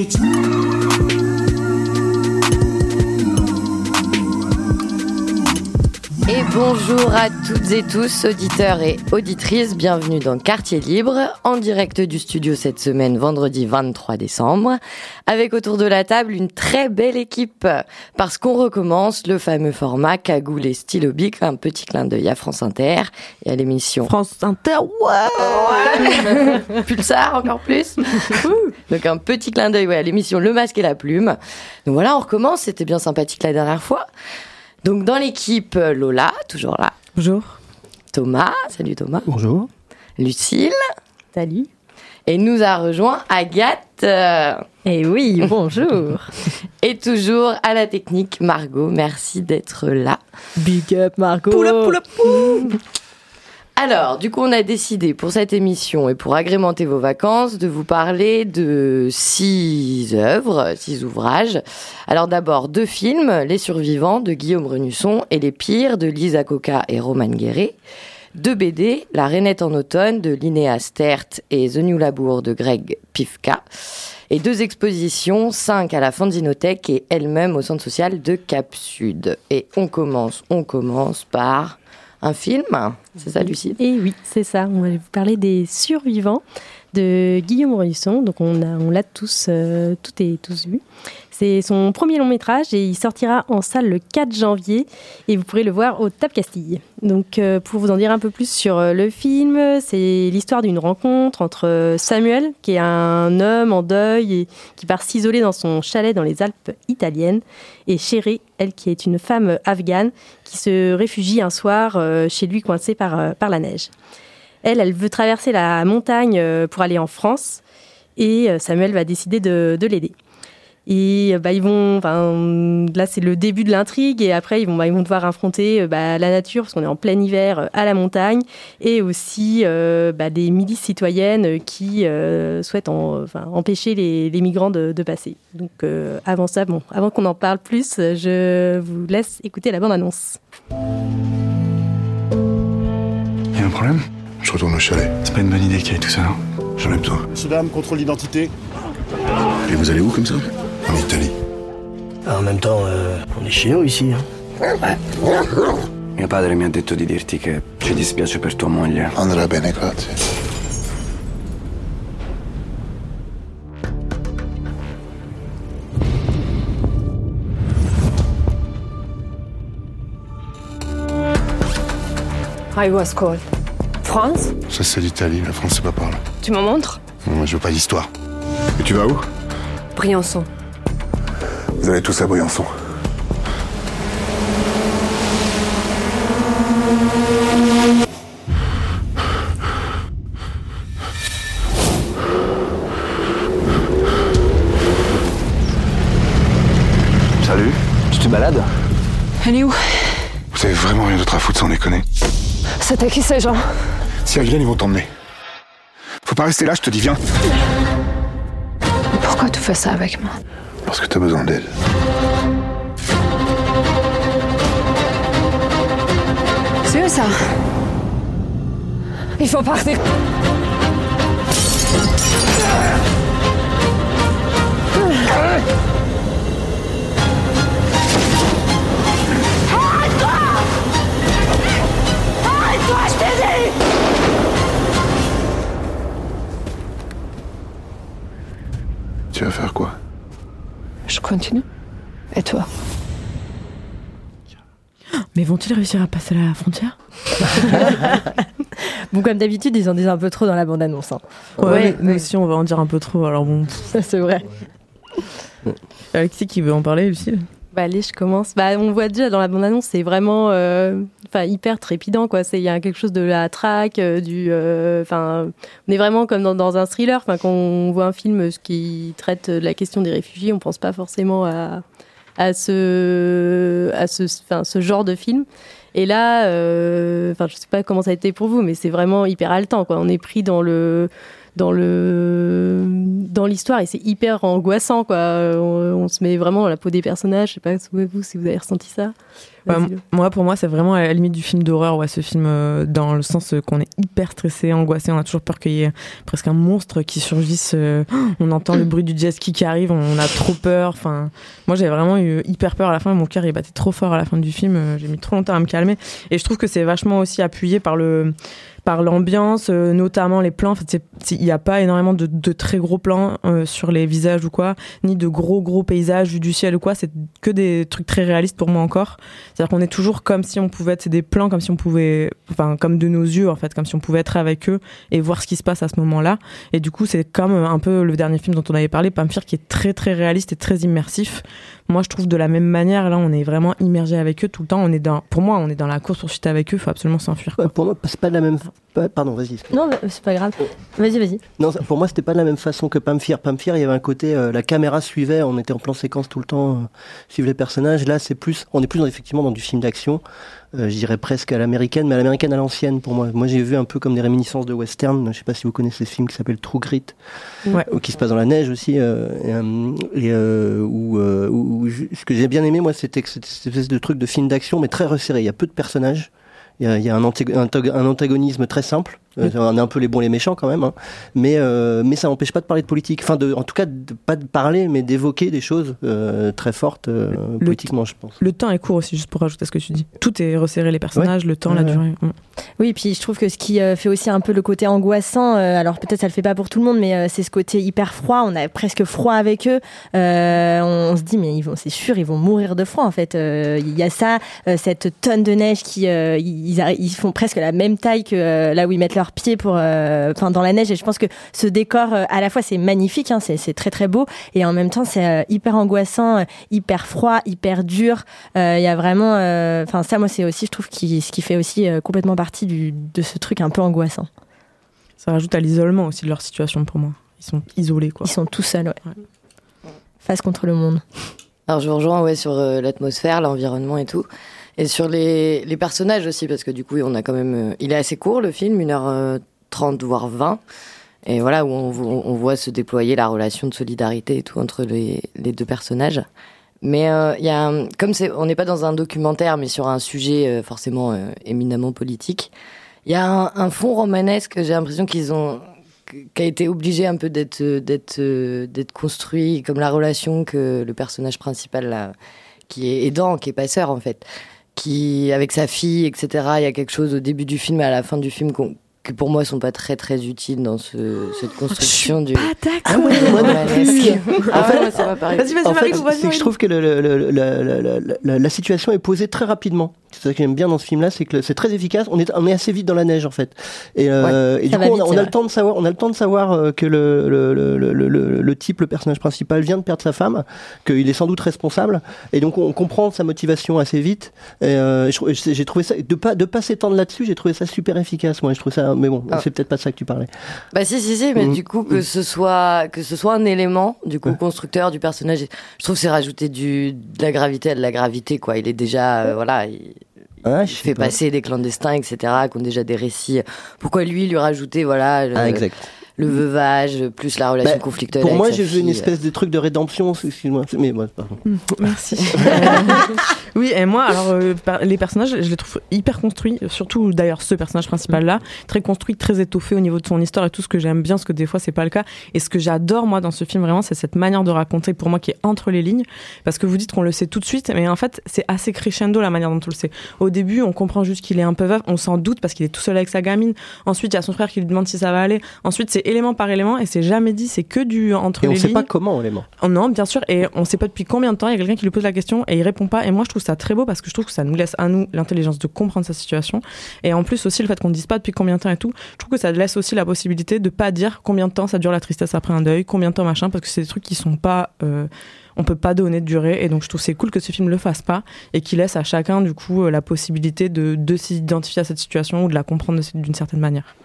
Et bonjour à toutes et tous, auditeurs et auditrices, bienvenue dans Quartier Libre, en direct du studio cette semaine, vendredi 23 décembre, avec autour de la table une très belle équipe, parce qu'on recommence le fameux format cagoule et stylo bic, un petit clin d'œil à France Inter et à l'émission France Inter, ouais, Pulsar encore plus. Donc un petit clin d'œil ouais, à l'émission Le Masque et la Plume. Donc voilà, on recommence, c'était bien sympathique la dernière fois. Donc dans l'équipe, Lola, toujours là. Bonjour. Thomas, salut Thomas. Bonjour. Lucille. Salut. Et nous a rejoint Agathe. Et oui, bonjour. Et toujours à la technique, Margot. Merci d'être là. Big up, Margot. Poula, poula, pou. Alors, du coup, on a décidé pour cette émission et pour agrémenter vos vacances de vous parler de six œuvres, six ouvrages. Alors d'abord deux films, Les Survivants de Guillaume Renusson et Les Pires de Lisa Coca et Roman Guéret. Deux BD, La Rainette en automne de Linéa Stert et The New Labour de Greg Pifka. Et deux expositions, cinq à la Fanzinothèque et elle-même au centre social de Cap Sud. Et on commence, on commence par un film, c'est ça Lucie? Et oui, c'est ça. On va vous parler des Survivants de Guillaume Renusson. Donc on l'a tous, euh, tout et tous vu. C'est son premier long métrage et il sortira en salle le 4 janvier et vous pourrez le voir au Tap Castille. Donc euh, pour vous en dire un peu plus sur euh, le film, c'est l'histoire d'une rencontre entre Samuel, qui est un homme en deuil et qui part s'isoler dans son chalet dans les Alpes italiennes, et Chéré, elle qui est une femme afghane qui se réfugie un soir chez lui coincée par la neige. Elle, elle veut traverser la montagne pour aller en France et Samuel va décider de, de l'aider. Et bah, ils vont, là c'est le début de l'intrigue et après ils vont, bah, devoir affronter bah, la nature parce qu'on est en plein hiver à la montagne et aussi euh, des milices citoyennes qui euh, souhaitent en, empêcher les, migrants de, passer. Donc euh, avant ça, avant qu'on en parle plus, je vous laisse écouter la bande annonce. Il y a un problème? Je retourne au chalet. C'est pas une bonne idée qu'il y ait tout ça, non J'en ai besoin. Dame, contrôle l'identité. Et vous allez où comme ça? En Italie. En même temps, euh, on est chez nous ici. Hein. Mio padre mi ha detto di dirti che ci dispiace per tua moglie. Andrà bene, grazie. I was called. France Ça c'est l'Italie, la France c'est pas par là. Tu m'en montres Moi je veux pas d'histoire. Et tu vas où? Briançon. Vous allez tous à Briançon. Salut, tu te balades? Elle est où? Vous avez vraiment rien d'autre à foutre sans déconner. C'était qui ces gens? Si elles viennent, ils vont t'emmener. Faut pas rester là, je te dis viens. Pourquoi tu fais ça avec moi? Parce que t'as besoin d'aide. C'est où ça? Il faut partir. Faire quoi Je continue. Et toi Mais vont-ils réussir à passer la frontière Bon, comme d'habitude, ils en disent un peu trop dans la bande-annonce. Hein. Ouais, nous aussi, on va en dire un peu trop. Alors bon. Ça, c'est vrai. Alexis qui veut en parler, Lucille Bah, allez, je commence. Bah, on voit déjà dans la bande-annonce, c'est vraiment euh, enfin hyper trépidant. Il y a quelque chose de la traque, euh, du. Enfin, on est vraiment comme dans, dans un thriller. Quand on voit un film qui traite de la question des réfugiés, on pense pas forcément à, à ce, à ce, ce genre de film. Et là, euh, enfin, je sais pas comment ça a été pour vous, mais c'est vraiment hyper haletant, quoi. On est pris dans le dans le dans l'histoire et c'est hyper angoissant quoi. On, on, se met vraiment dans la peau des personnages. Je sais pas vous si vous avez ressenti ça. Ouais, moi, pour moi, c'est vraiment à la limite du film d'horreur, ouais, ce film, euh, dans le sens euh, qu'on est hyper stressé, angoissé, on a toujours peur qu'il y ait presque un monstre qui surgisse. Euh, on entend le bruit du jet ski qui arrive, on a trop peur. Enfin, moi, j'avais vraiment eu hyper peur à la fin. Mon cœur, il battait trop fort à la fin du film. J'ai mis trop longtemps à me calmer. Et je trouve que c'est vachement aussi appuyé par le par l'ambiance, euh, notamment les plans. Il n'y a pas énormément de, de très gros plans euh, sur les visages ou quoi, ni de gros gros paysages du ciel ou quoi. C'est que des trucs très réalistes pour moi encore. C'est-à-dire qu'on est toujours comme si on pouvait, c'est des plans comme si on pouvait, enfin comme de nos yeux en fait, comme si on pouvait être avec eux et voir ce qui se passe à ce moment-là. Et du coup, c'est comme un peu le dernier film dont on avait parlé, Pamphir, qui est très très réaliste et très immersif. Moi, je trouve de la même manière, là, on est vraiment immergé avec eux tout le temps. On est dans, pour moi, on est dans la course poursuite avec eux. Il faut absolument s'enfuir. pour moi, c'est pas de la même. Pardon, vas-y. Non, c'est pas grave. Vas-y, vas-y. Non, pour moi, c'était pas de la même façon que Pamphir. Pamphir, il y avait un côté, euh, la caméra suivait, on était en plan séquence tout le temps, euh, suivre les personnages. Là, c'est plus, on est plus dans, effectivement dans du film d'action. Euh, je dirais presque à l'américaine, mais à l'américaine à l'ancienne pour moi. Moi, j'ai vu un peu comme des réminiscences de western. Je sais pas si vous connaissez ce film qui s'appelle True Grit, ouais. qui se passe dans la neige aussi, euh, et, euh, où, où, ce que j'ai bien aimé, moi, c'était cette espèce de truc de film d'action, mais très resserré. Il y a peu de personnages. Il y a, il y a un, antagonisme très simple. Euh, on est un peu les bons les méchants quand même, hein. mais euh, mais ça n'empêche pas de parler de politique. Enfin, de, en tout cas, de, pas de parler, mais d'évoquer des choses euh, très fortes politiquement, je pense. Le temps est court aussi, juste pour rajouter ce que tu dis. Tout est resserré, les personnages, le temps, la durée. Mm. Oui, puis je trouve que ce qui fait aussi un peu le côté angoissant, alors peut-être ça le fait pas pour tout le monde, mais c'est ce côté hyper froid. On a presque froid avec eux. On, se dit, mais ils vont, c'est sûr, ils vont mourir de froid en fait. Il y a ça, cette tonne de neige qui, ils, ils, font presque la même taille que là où ils mettent leur pieds pour, euh, enfin, dans la neige. Et je pense que ce décor, euh, à la fois, c'est magnifique, hein, c'est très très beau, et en même temps, c'est euh, hyper angoissant, hyper froid, hyper dur. Il y a vraiment, enfin, ça, moi, c'est aussi, je trouve, qui, ce qui fait aussi complètement partie du, de ce truc un peu angoissant. Ça rajoute à l'isolement aussi de leur situation pour moi. Ils sont isolés, quoi. Ils sont tout seuls, ouais. Face contre le monde. Alors je vous rejoins ouais, sur l'atmosphère, l'environnement et tout. Et sur les, les, personnages aussi, parce que du coup, on a quand même. Euh, il est assez court le film, 1h30 voire 20. Et voilà, où on, voit se déployer la relation de solidarité et tout entre les, deux personnages. Mais euh, il y a, comme c'est, on n'est pas dans un documentaire, mais sur un sujet euh, forcément éminemment politique, il y a un, un fond romanesque. J'ai l'impression qu'ils ont, qui a été obligé un peu d'être, d'être, d'être construit, comme la relation que le personnage principal là, qui est aidant, qui est passeur en fait qui, avec sa fille, etc. Il y a quelque chose au début du film et à la fin du film qui pour moi sont pas très très utiles dans ce, cette construction du. Pas d'accord. Ah ouais, moi non plus. En fait, ça Vas-y, vas-y, en fait, c'est que je trouve que le, le, la, la, situation est posée très rapidement. C'est ça que j'aime bien dans ce film-là, c'est que c'est très efficace. On est, on est assez vite dans la neige en fait. Et, euh, et du coup, on, a, on a le temps de savoir, on a le temps de savoir euh, que le, le, le, le, le type, le personnage principal, vient de perdre sa femme, qu'il est sans doute responsable. Et donc, on comprend sa motivation assez vite. Et euh, j'ai trouvé ça de pas de pas s'étendre là-dessus, j'ai trouvé ça super efficace. Moi, je trouve ça. Mais bon, ah. c'est peut-être pas ça que tu parlais. Bah si, si, si. Mais mm. du coup, que ce soit que ce soit un élément du coup constructeur du personnage, je trouve c'est rajouter du de la gravité à de la gravité quoi. Il est déjà euh, voilà. Il, ah, je fait passer des clandestins, etc., qui ont déjà des récits. Pourquoi lui lui rajouter, voilà, ah, exact le veuvage, plus la relation bah, conflictuelle. Pour moi, j'ai vu une espèce de truc de rédemption, excuse-moi. Mais moi, pardon. Mm, merci. oui, et moi, alors, euh, les personnages, je les trouve hyper construits, surtout d'ailleurs ce personnage principal-là, très construit, très étoffé au niveau de son histoire et tout ce que j'aime bien, parce que des fois, c'est pas le cas. Et ce que j'adore, moi, dans ce film, vraiment, c'est cette manière de raconter, pour moi, qui est entre les lignes. Parce que vous dites qu'on le sait tout de suite, mais en fait, c'est assez crescendo la manière dont on le sait. Au début, on comprend juste qu'il est un peu veuf, on s'en doute parce qu'il est tout seul avec sa gamine. Ensuite, il y a son frère qui lui demande si ça va aller. Ensuite, c'est élément par élément et c'est jamais dit, c'est que du entre et les on sait pas comment élément. Oh non, bien sûr, et on sait pas depuis combien de temps. Il y a quelqu'un qui lui pose la question et il répond pas. Et moi, je trouve ça très beau parce que je trouve que ça nous laisse à nous l'intelligence de comprendre sa situation. Et en plus aussi le fait qu'on dise pas depuis combien de temps et tout, je trouve que ça laisse aussi la possibilité de pas dire combien de temps ça dure la tristesse après un deuil, combien de temps machin, parce que c'est des trucs qui sont pas euh, on peut pas donner de durée et donc je trouve c'est cool que ce film le fasse pas et qu'il laisse à chacun du coup euh, la possibilité de, de s'identifier à cette situation ou de la comprendre d'une certaine manière.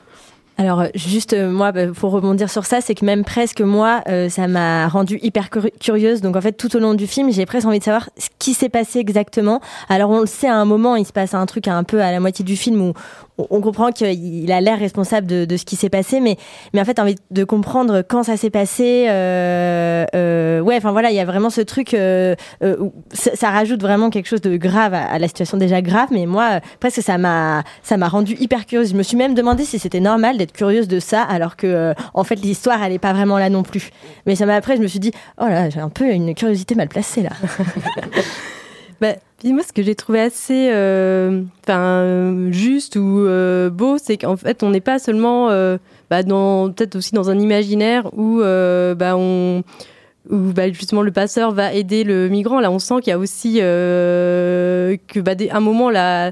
Alors juste moi bah, pour rebondir sur ça, c'est que même presque moi, ça m'a rendu hyper curieuse. Donc en fait tout au long du film, j'ai presque envie de savoir ce qui s'est passé exactement. Alors on le sait à un moment, il se passe un truc un peu à la moitié du film où on comprend qu'il a l'air responsable de, ce qui s'est passé, mais, mais en fait, envie de comprendre quand ça s'est passé. Euh, euh, ouais, enfin voilà, il y a vraiment ce truc. Euh, euh où ça, rajoute vraiment quelque chose de grave à, la situation déjà grave, mais moi, presque ça m'a rendu hyper curieuse. Je me suis même demandé si c'était normal d'être curieuse de ça, alors que euh, en fait l'histoire elle est pas vraiment là non plus. Mais ça m'a après, je me suis dit, oh là, j'ai un peu une curiosité mal placée là. bah, moi, ce que j'ai trouvé assez euh, enfin juste ou euh, beau, c'est qu'en fait, on n'est pas seulement bah, dans peut-être aussi dans un imaginaire où bah, on où bah, justement le passeur va aider le migrant. Là, on sent qu'il y a aussi que bah, un moment là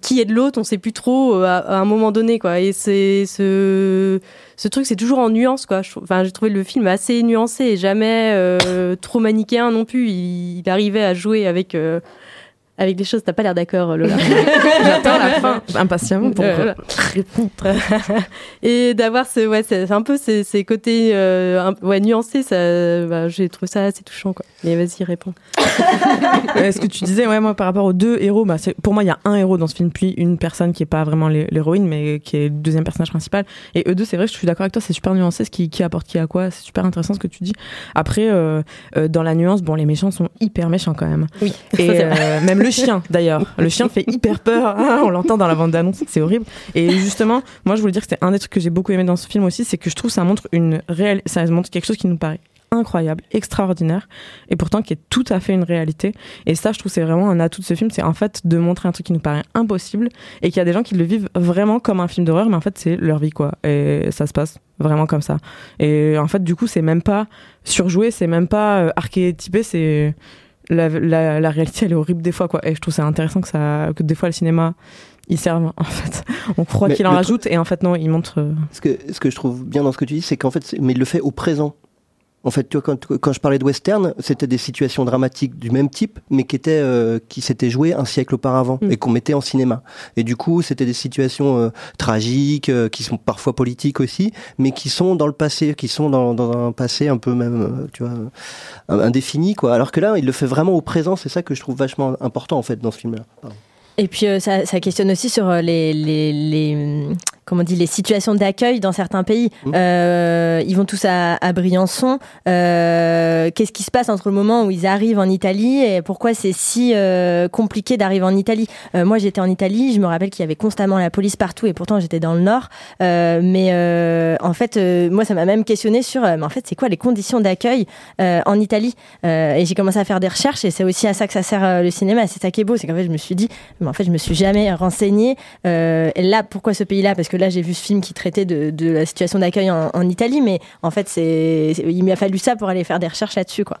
qui est de l'autre, on sait plus trop à, un moment donné quoi. Et c'est ce ce truc, c'est toujours en nuance quoi. Enfin, j'ai trouvé le film assez nuancé et jamais trop manichéen non plus. Il, il, arrivait à jouer avec avec des choses. T'as pas l'air d'accord, Lola. J'attends la fin impatiemment pour répondre. et d'avoir ce, ouais, c'est un peu ces, ces côtés euh, ouais, nuancés, ça, bah, j'ai trouvé ça assez touchant. Quoi. Mais vas-y, réponds. Est-ce que tu disais, ouais, moi, par rapport aux deux héros, bah, pour moi, il y a un héros dans ce film, puis une personne qui est pas vraiment l'héroïne, mais qui est le deuxième personnage principal. Et eux deux, c'est vrai, je suis d'accord avec toi, c'est super nuancé ce qui, qui apporte qui à quoi. C'est super intéressant ce que tu dis. Après, euh, euh, dans la nuance, bon, les méchants sont hyper méchants quand même. Oui. Et même le chien, d'ailleurs. Le chien fait hyper peur. Ah, on l'entend dans la bande d'annonce, c'est horrible. Et justement, moi, je voulais dire que c'était un des trucs que j'ai beaucoup aimé dans ce film aussi, c'est que je trouve que ça montre une réelle, ça montre quelque chose qui nous paraît incroyable, extraordinaire, et pourtant qui est tout à fait une réalité. Et ça, je trouve, c'est vraiment un atout de ce film, c'est en fait de montrer un truc qui nous paraît impossible, et qu'il y a des gens qui le vivent vraiment comme un film d'horreur, mais en fait, c'est leur vie, quoi. Et ça se passe vraiment comme ça. Et en fait, du coup, c'est même pas surjoué, c'est même pas euh, archétypé, c'est la, la, réalité elle est horrible des fois quoi et je trouve ça intéressant que ça que des fois le cinéma il serve en fait on croit qu'il en rajoute et en fait non il montre euh, ce que ce que je trouve bien dans ce que tu dis c'est qu'en fait mais il le fait au présent en fait, tu vois, quand, quand je parlais de western, c'était des situations dramatiques du même type, mais qui étaient euh, qui s'étaient jouées un siècle auparavant mm. et qu'on mettait en cinéma. Et du coup, c'était des situations euh, tragiques, euh, qui sont parfois politiques aussi, mais qui sont dans le passé, qui sont dans, dans un passé un peu même, tu vois, indéfini, quoi. Alors que là, il le fait vraiment au présent. C'est ça que je trouve vachement important en fait dans ce film-là. Et puis ça, ça, questionne aussi sur les, les, les comment on dit, les situations d'accueil dans certains pays. Mmh. Euh, ils vont tous à, à Briançon. Euh, Qu'est-ce qui se passe entre le moment où ils arrivent en Italie et pourquoi c'est si euh, compliqué d'arriver en Italie? Euh, Moi, j'étais en Italie. Je me rappelle qu'il y avait constamment la police partout et pourtant j'étais dans le nord. Euh, mais en fait, moi, ça m'a même questionné sur, mais en fait, c'est quoi les conditions d'accueil en Italie? Et j'ai commencé à faire des recherches et c'est aussi à ça que ça sert le cinéma. C'est ça qui est beau, c'est qu'en fait, je me suis dit, mais en fait, je me suis jamais renseignée. et là, pourquoi ce pays-là? Parce que là, j'ai vu ce film qui traitait de, la situation d'accueil en, Italie, mais en fait, c'est, il m'a fallu ça pour aller faire des recherches là-dessus, quoi.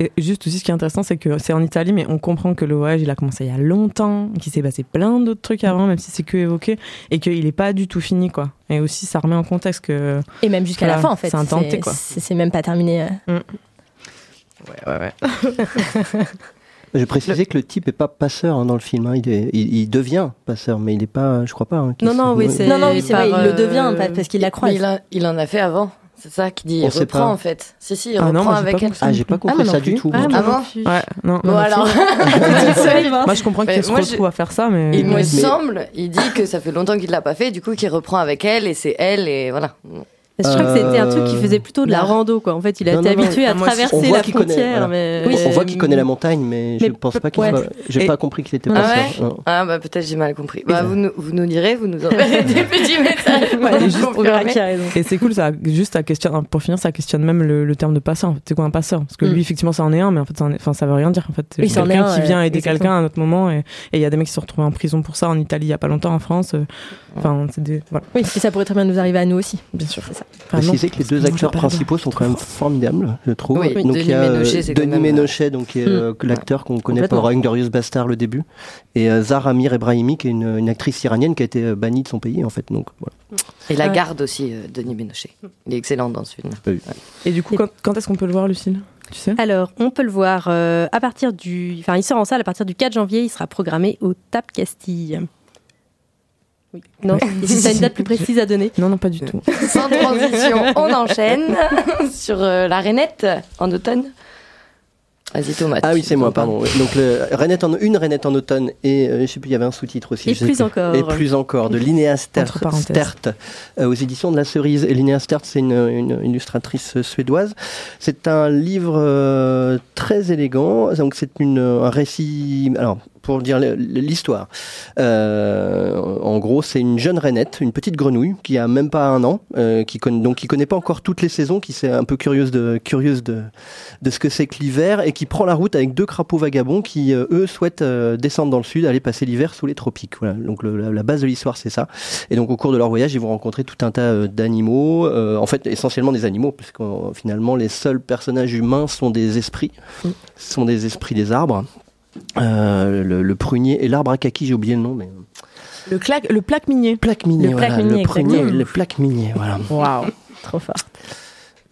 Et juste aussi, ce qui est intéressant, c'est que c'est en Italie, mais on comprend que le voyage, il a commencé il y a longtemps, qu'il s'est passé plein d'autres trucs avant, même si c'est que évoqué, et qu'il n'est pas du tout fini, quoi. Et aussi, ça remet en contexte que. Et même jusqu'à la fin, en fait. C'est intenté, quoi. C'est même pas terminé. Euh. Mm. Ouais, ouais, ouais. Je précisais que le type est pas passeur hein, dans le film. Hein. Il, il, devient passeur, mais il n'est pas, je crois pas. Hein, non, non, oui, c'est. Non, non, c'est vrai, il le devient parce qu'il la croise. Il, il, en a fait avant. C'est ça qui dit. il reprend en fait. Si si, il ah reprend avec elle. Ah, j'ai pas compris ah, ça du tout. Ah, bon Ouais, non. Bon alors. moi, je comprends qu'il se retrouve à faire ça, mais. Il me semble, il dit que ça fait longtemps qu'il l'a pas fait, du coup, qu'il reprend avec elle et c'est elle et voilà. Je crois que c'était un truc qui faisait plutôt de la rando, quoi. En fait, il a été habitué à traverser la frontière. Mais... Oui, on voit qu'il connaît la montagne, mais, je ne pense pas qu'il soit. J'ai pas compris qu'il était ah passeur. Ah bah peut-être j'ai mal compris. Bah, vous, nous, vous nous direz, vous nous enverrez des petits messages. et c'est cool, ça. Juste, ça questionne. Pour finir, ça questionne même le, terme de passeur. C'est quoi un passeur Parce que lui, mm. effectivement, ça en est un, mais en fait, ça, enfin, ça veut rien dire. En fait, c'est quelqu'un qui vient aider quelqu'un à un autre moment, et il y a des mecs qui se sont retrouvés en prison pour ça en Italie il y a pas longtemps, en France. Euh, enfin, c'est des. Oui, et ça pourrait très bien nous arriver à nous aussi. Bien sûr, c'est ça deux acteurs principaux sont quand même formidables, je trouve. donc Denis il y a euh, Ménochet, Denis Ménochet, donc qui est euh, l'acteur qu'on connaît pour Inglorious Bastard le début, et euh, Zara Amir Ebrahimi, qui est une, actrice iranienne qui a été bannie de son pays en fait. Donc voilà. Et la garde aussi, Denis Ménochet. Il est excellent dans ce film. Et du coup, quand, est-ce qu'on peut le voir, Lucille? Tu sais? Alors, on peut le voir à partir du. Enfin, il sort en salle à partir du 4 janvier. Il sera programmé au TAP Castille. Oui. Non, si tu as une date plus précise à donner Non, non, pas du tout. Sans transition, on enchaîne sur la rainette en automne. Vas-y Thomas. Ah oui, c'est moi, pardon. Donc le, en, une rainette en automne et euh, je sais plus, il y avait un sous-titre aussi. Et plus encore. Et plus encore de Linnea Stert, euh, aux éditions de La Cerise. Et Linnea Stert, c'est une, une, illustratrice suédoise. C'est un livre euh, très élégant. Donc c'est un récit. Alors pour dire l'histoire. Euh, en gros, c'est une jeune rainette, une petite grenouille qui a même pas un an, euh, qui connaît, donc qui connaît pas encore toutes les saisons, qui est un peu curieuse de curieuse de, de ce que c'est que l'hiver et qui prend la route avec deux crapauds vagabonds qui euh, eux souhaitent descendre dans le sud, aller passer l'hiver sous les tropiques. Voilà. Donc la, base de l'histoire c'est ça. Et donc au cours de leur voyage, ils vont rencontrer tout un tas d'animaux, en fait essentiellement des animaux, puisque finalement les seuls personnages humains sont des esprits, mm. sont des esprits des arbres. Euh, le, prunier et l'arbre à kaki, j'ai oublié le nom, mais. Le, claque, le plaque minier. Plaque minier, le voilà. le prunier, le plaque minier, voilà. Waouh, trop fort.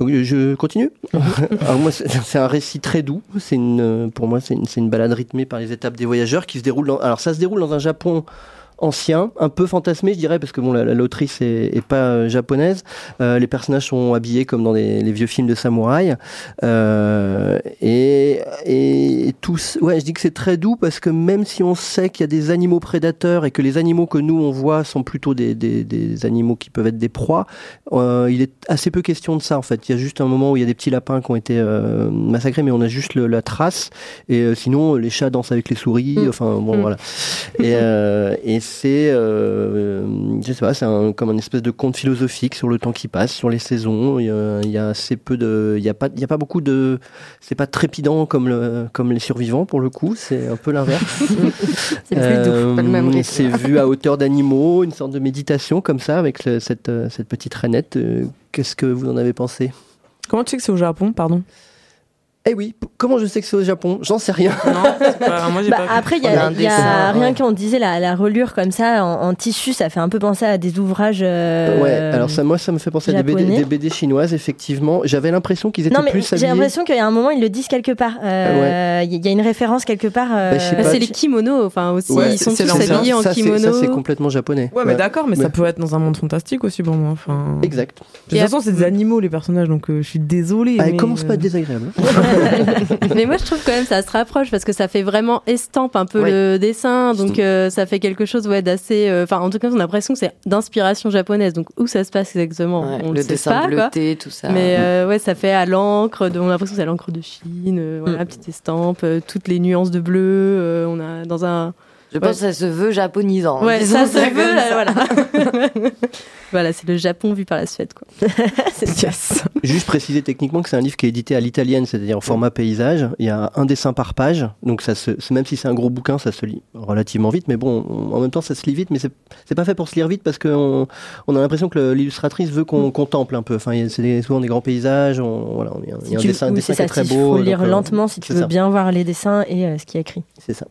Donc, je continue. Alors moi, c'est un récit très doux. C'est une, pour moi, c'est une, une, balade rythmée par les étapes des voyageurs qui se déroule. Dans, alors ça se déroule dans un Japon ancien, un peu fantasmé, je dirais, parce que bon, l'autrice la, est, pas euh, japonaise. Euh, les personnages sont habillés comme dans les, vieux films de samouraï. Euh, et, et tous, ouais, je dis que c'est très doux parce que même si on sait qu'il y a des animaux prédateurs et que les animaux que nous on voit sont plutôt des, des, des animaux qui peuvent être des proies, il est assez peu question de ça en fait. Il y a juste un moment où il y a des petits lapins qui ont été massacrés, mais on a juste le, la trace. Et sinon, les chats dansent avec les souris. Mm. Enfin bon, mm. voilà. Et, et c'est, euh, je sais pas, c'est comme un espèce de conte philosophique sur le temps qui passe, sur les saisons. Il y a, assez peu de, il y a pas, il y a pas beaucoup de, c'est pas trépidant comme le, comme les survivants pour le coup. C'est un peu l'inverse. c'est euh, même C'est vu à hauteur d'animaux, une sorte de méditation comme ça avec cette, cette petite rainette. Euh, qu'est-ce que vous en avez pensé? Comment tu sais que c'est au Japon, pardon? Eh oui, comment je sais que c'est au Japon? J'en sais rien. Non, pas, moi, bah, pas après, il y a, y a rien qu'on disait, la, la, relure comme ça en, tissu, ça fait un peu penser à des ouvrages. Euh, ouais, alors ça, moi, ça me fait penser à des BD, des BD, chinoises, effectivement. J'avais l'impression qu'ils étaient non, mais plus J'ai l'impression qu'il y a un moment, ils le disent quelque part. Euh, il y a une référence quelque part. Euh, bah, c'est les kimonos, enfin aussi, ils sont tous habillés en kimono. Ça, c'est complètement japonais. Ouais, mais d'accord, mais ça peut être dans un monde fantastique aussi pour moi. Enfin... Exact. De toute façon, c'est des animaux, les personnages, donc je suis désolée. Ah, commence pas à être désagréable. mais moi, je trouve quand même ça se rapproche parce que ça fait vraiment estampe un peu le dessin. Donc, euh, ça fait quelque chose ouais, d'assez. Euh, enfin, en tout cas, on a l'impression que c'est d'inspiration japonaise. Donc, où ça se passe exactement On le, le dessin pas, bleuté, tout ça. Mais euh, ouais, ça fait à l'encre. On a l'impression que c'est à l'encre de Chine. voilà, mm. petite estampe, toutes les nuances de bleu. on a dans un. Je pense que ça se veut japonisant. Ouais, ça se veut, voilà. voilà, c'est le Japon vu par la Suède, quoi. c'est yes. Juste préciser techniquement que c'est un livre qui est édité à l'italienne, c'est-à-dire en format paysage. Il y a un dessin par page, donc ça se, même si c'est un gros bouquin, ça se lit relativement vite. Mais bon, en même temps, ça se lit vite, mais c'est pas fait pour se lire vite parce qu'on on a l'impression que l'illustratrice veut qu'on contemple un peu. Enfin, c'est souvent des grands paysages. On, voilà, il y a un dessin, dessin qui est très beau. Il faut lire euh, lentement si tu veux bien voir les dessins et euh, ce qui est écrit. C'est ça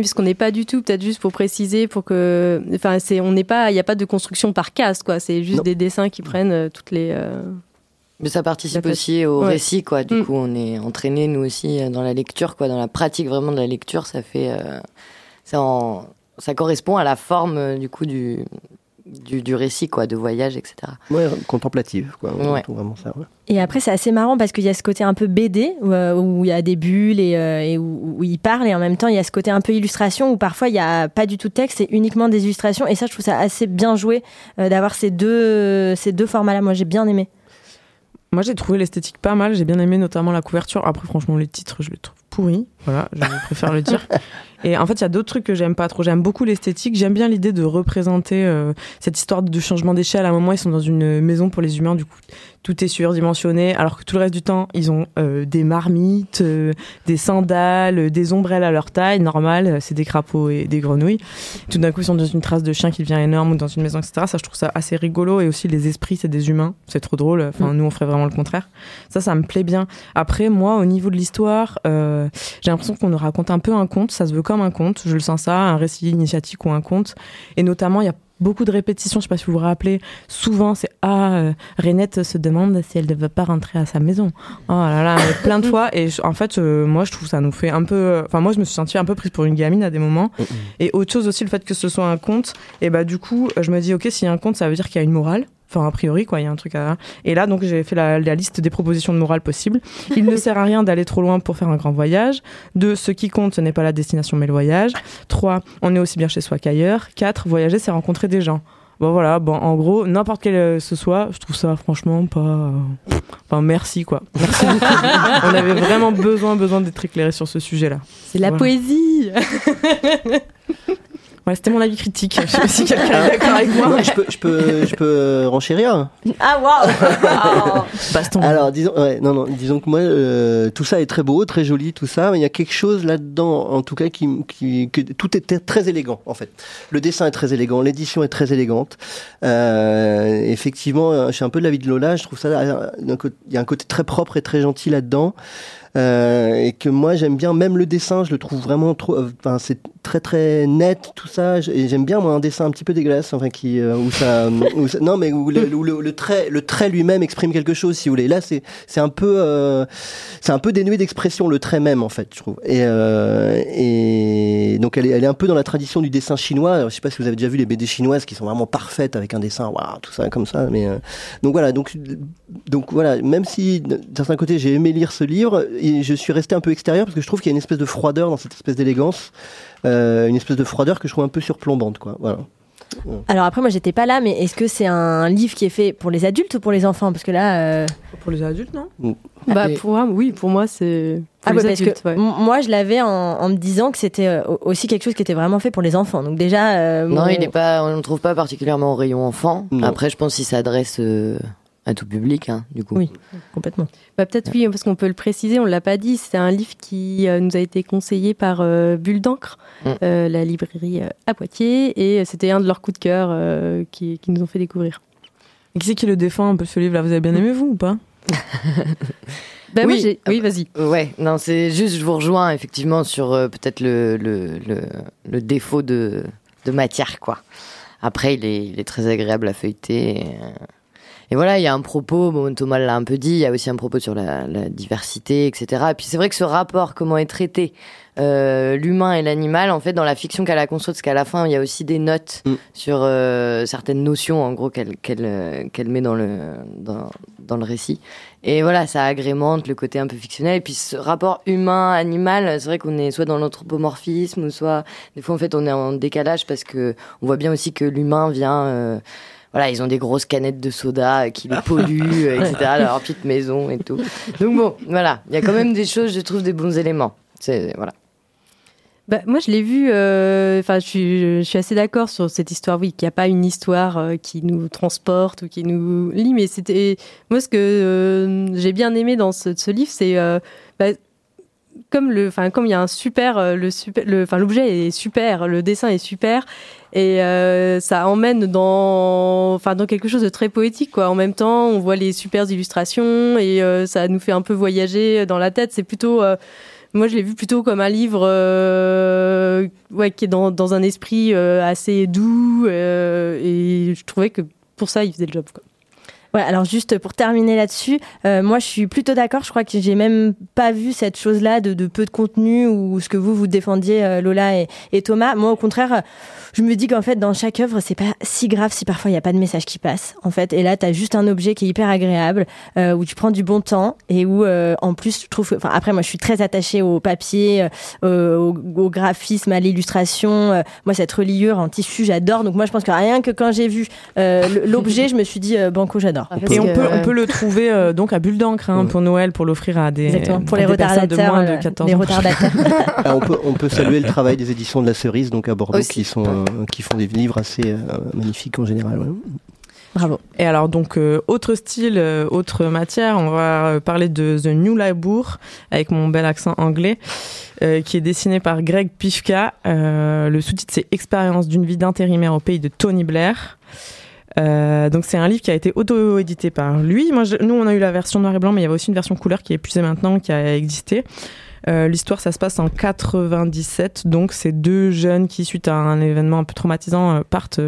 puisqu'on n'est pas du tout, peut-être juste pour préciser, pour que, enfin, c'est, on n'est pas, il n'y a pas de construction par case, quoi. C'est juste des dessins qui prennent euh, toutes les. Euh, Mais ça participe aussi au récit, quoi. Du mm. coup, on est entraîné nous aussi euh, dans la lecture, quoi, dans la pratique vraiment de la lecture. Ça fait, en, ça correspond à la forme du coup du du, du, récit, quoi, de voyage, etc. Ouais, contemplative, quoi. Vraiment ça, Et après, c'est assez marrant parce qu'il y a ce côté un peu BD euh, où, il y a des bulles et, euh, et où, il parle, et en même temps, il y a ce côté un peu illustration où parfois il n'y a pas du tout de texte, c'est uniquement des illustrations. Et ça, je trouve ça assez bien joué euh, d'avoir ces deux, ces deux formats-là. Moi, j'ai bien aimé. Moi, j'ai trouvé l'esthétique pas mal. J'ai bien aimé notamment la couverture. Après, franchement, les titres, je les trouve Voilà, je préfère le dire. Et en fait, il y a d'autres trucs que j'aime pas trop. J'aime beaucoup l'esthétique. J'aime bien l'idée de représenter euh, cette histoire de changement d'échelle. À un moment, ils sont dans une maison pour les humains. Du coup, tout est surdimensionné, alors que tout le reste du temps, ils ont euh, des marmites, euh, des sandales, des ombrelles à leur taille, normal, c'est des crapauds et des grenouilles. Tout d'un coup, ils sont dans une trace de chien qui devient énorme ou dans une maison, etc. Ça, je trouve ça assez rigolo. Et aussi, les esprits, c'est des humains. C'est trop drôle. Enfin, mm. nous, on ferait vraiment le contraire. Ça, ça me plaît bien. Après, moi, au niveau de l'histoire, euh, j'ai l'impression qu'on nous raconte un peu un conte. Ça se veut comme un conte. Je le sens ça, un récit initiatique ou un conte. Et notamment, il y a beaucoup de répétitions. Je sais pas si vous vous rappelez. Souvent, c'est ah, euh, Renette se demande si elle ne veut pas rentrer à sa maison. Oh là là, plein de fois. Et en fait, euh, moi, je trouve ça nous fait un peu. Enfin, moi, je me suis sentie un peu prise pour une gamine à des moments. Et autre chose aussi, le fait que ce soit un conte. Et bah, du coup, je me dis, ok, s'il y a un conte, ça veut dire qu'il y a une morale. Enfin, a priori, quoi, il y a un truc à. Et là, donc, j'ai fait la, liste des propositions de morale possibles. Il ne sert à rien d'aller trop loin pour faire un grand voyage. Deux, ce qui compte, ce n'est pas la destination, mais le voyage. Trois, on est aussi bien chez soi qu'ailleurs. Quatre, voyager, c'est rencontrer des gens. Bon, voilà, bon, en gros, n'importe quel euh, ce soit, je trouve ça franchement pas. Euh, enfin, merci, quoi. Merci on avait vraiment besoin, besoin d'être éclairé sur ce sujet-là. C'est la poésie c'était mon avis critique. Je sais pas si quelqu'un est d'accord avec moi. Je peux, je peux, je peux renchérir. Ah waouh Baston. Alors disons, ouais, non, non, disons que moi, euh, tout ça est très beau, très joli, tout ça, mais il y a quelque chose là-dedans, en tout cas, qui, qui, que tout est très élégant, en fait. Le dessin est très élégant, l'édition est très élégante. Euh, effectivement, je suis un peu de l'avis de Lola. Je trouve ça, il y a un côté très propre et très gentil là-dedans. Euh, et que moi j'aime bien même le dessin je le trouve vraiment trop euh, enfin c'est très très net tout ça. Et j'aime bien moi un dessin un petit peu dégueulasse enfin qui euh, où, ça, non mais où le, trait le trait lui-même exprime quelque chose si vous voulez. Là c'est c'est un peu c'est un peu dénué d'expression le trait même en fait je trouve. Et et donc elle est elle est un peu dans la tradition du dessin chinois. Je sais pas si vous avez déjà vu les BD chinoises qui sont vraiment parfaites avec un dessin waouh tout ça comme ça mais donc voilà donc donc voilà même si d'un certain côté j'ai aimé lire ce livre je suis resté un peu extérieur parce que je trouve qu'il y a une espèce de froideur dans cette espèce d'élégance, euh, une espèce de froideur que je trouve un peu surplombante, quoi. Voilà. Alors après, moi, j'étais pas là, mais est-ce que c'est un livre qui est fait pour les adultes ou pour les enfants? Parce que là, euh, pour les adultes, non? Mm. Bah pour moi, oui, pour moi, c'est. Ah bah, parce que moi, je l'avais en, me disant que c'était euh, aussi quelque chose qui était vraiment fait pour les enfants. Donc déjà. non, il est pas. On ne le trouve pas particulièrement au rayon enfant. Après, je pense qu'il s'adresse à tout public, hein, du coup. Oui, complètement. Bah, Peut-être oui, parce qu'on peut le préciser, on ne l'a pas dit, c'est un livre qui euh, nous a été conseillé par euh, Bulle d'encre, mm. euh, la librairie à Poitiers, et c'était un de leurs coups de cœur qui, qui, nous ont fait découvrir. Et qui c'est qui le défend un peu ce livre-là? Vous avez bien aimé, vous, ou pas? Bah oui, oui vas-y. Ouais, non, c'est juste, je vous rejoins effectivement sur peut-être le, le, le, le, défaut de, de matière, quoi. Après, il est, il est très agréable à feuilleter. Et, et voilà, il y a un propos, bon, Thomas l'a un peu dit, il y a aussi un propos sur la, la diversité, etc. Et puis c'est vrai que ce rapport, comment est traité euh, l'humain et l'animal, en fait, dans la fiction qu'elle a construite, parce qu'à la fin, il y a aussi des notes mm. sur euh, certaines notions, en gros, qu'elle qu'elle euh, qu'elle met dans le, dans, dans, le récit. Et voilà, ça agrémente le côté un peu fictionnel. Et puis ce rapport humain-animal, c'est vrai qu'on est soit dans l'anthropomorphisme, ou soit, des fois, en fait, on est en décalage parce que on voit bien aussi que l'humain vient... Euh, voilà, ils ont des grosses canettes de soda qui les polluent, euh, etc., leur petite maison et tout. Donc bon, voilà, il y a quand même des choses, je trouve, des bons éléments. C'est voilà. Bah, moi, je l'ai vu. Euh, enfin, je, suis assez d'accord sur cette histoire. Oui, qu'il n'y a pas une histoire euh, qui nous transporte ou qui nous lie. Mais c'était moi ce que j'ai bien aimé dans ce, livre, c'est bah, comme le, enfin comme il y a un super, le super, le, enfin l'objet est super, le dessin est super, et euh, ça emmène dans enfin dans quelque chose de très poétique quoi en même temps on voit les super illustrations et euh, ça nous fait un peu voyager dans la tête c'est plutôt euh, moi, je l'ai vu plutôt comme un livre ouais, qui est dans, dans un esprit assez doux et je trouvais que pour ça, il faisait le job. Ouais, alors juste pour terminer là-dessus, euh, moi je suis plutôt d'accord. Je crois que j'ai même pas vu cette chose-là de, de, peu de contenu ou ce que vous vous défendiez, euh, Lola et, et, Thomas. Moi, au contraire, je me dis qu'en fait, dans chaque œuvre, c'est pas si grave si parfois il n'y a pas de message qui passe. En fait, et là, tu as juste un objet qui est hyper agréable, euh, où tu prends du bon temps et où, en plus, je trouve. Enfin, après, moi, je suis très attachée au papier, au, au, graphisme, à l'illustration. moi, cette reliure en tissu, j'adore. Donc, moi, je pense que rien que quand j'ai vu l'objet, je me suis dit, Banco, j'adore. Et on peut, on peut le trouver euh, donc à Bulle d'encre hein, pour Noël, pour l'offrir à des, pour les retardataires, de moins de 14 euh, ah, on, peut, on peut saluer le travail des éditions de la Cerise, donc à Bordeaux, qui, sont, euh, qui font des livres assez magnifiques en général. Bravo. Et alors donc autre style, autre matière, on va parler de The New Labour avec mon bel accent anglais, qui est dessiné par Greg Pifka. le sous-titre c'est Expérience d'une vie d'intérimaire au pays de Tony Blair. Euh, donc c'est un livre qui a été auto-édité par lui. Nous, on a eu la version noir et blanc, mais il y avait aussi une version couleur qui est épuisée maintenant, qui a existé. L'histoire, ça se passe en 97, donc c'est deux jeunes qui, suite à un événement un peu traumatisant, partent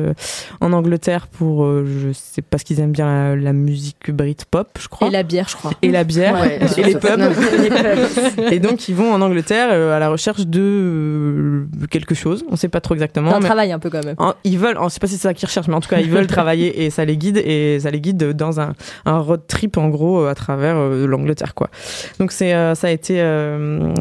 en Angleterre pour, je sais pas ce qu'ils aiment bien, la, musique Brit-pop, je crois. Et la bière, je crois. Et la bière, et les pubs. et donc ils vont en Angleterre à la recherche de quelque chose, on sait pas trop exactement. Un travail un peu quand même. ils veulent, on sait pas si c'est ça qu'ils recherchent, mais en tout cas ils veulent travailler et ça les guide et ça les guide dans un, un road trip en gros à travers l'Angleterre quoi. Donc c'est ça a été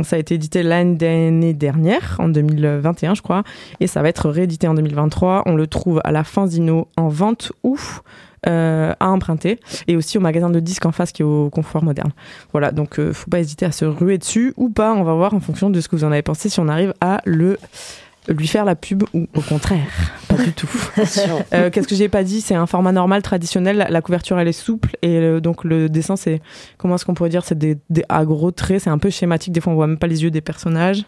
ça a été édité l'année dernière en 2021 je crois et ça va être réédité en 2023. On le trouve à la Fanzino en vente ou à emprunter et aussi au magasin de disques en face qui est au confort moderne. Voilà, donc faut pas hésiter à se ruer dessus ou pas, on va voir en fonction de ce que vous en avez pensé si on arrive à le lui faire la pub ou au contraire, pas du tout. euh, Qu'est-ce que j'ai pas dit? C'est un format normal, traditionnel. La couverture elle est souple et donc le dessin c'est comment est-ce qu'on pourrait dire? C'est des, des à gros traits. C'est un peu schématique. Des fois on voit même pas les yeux des personnages.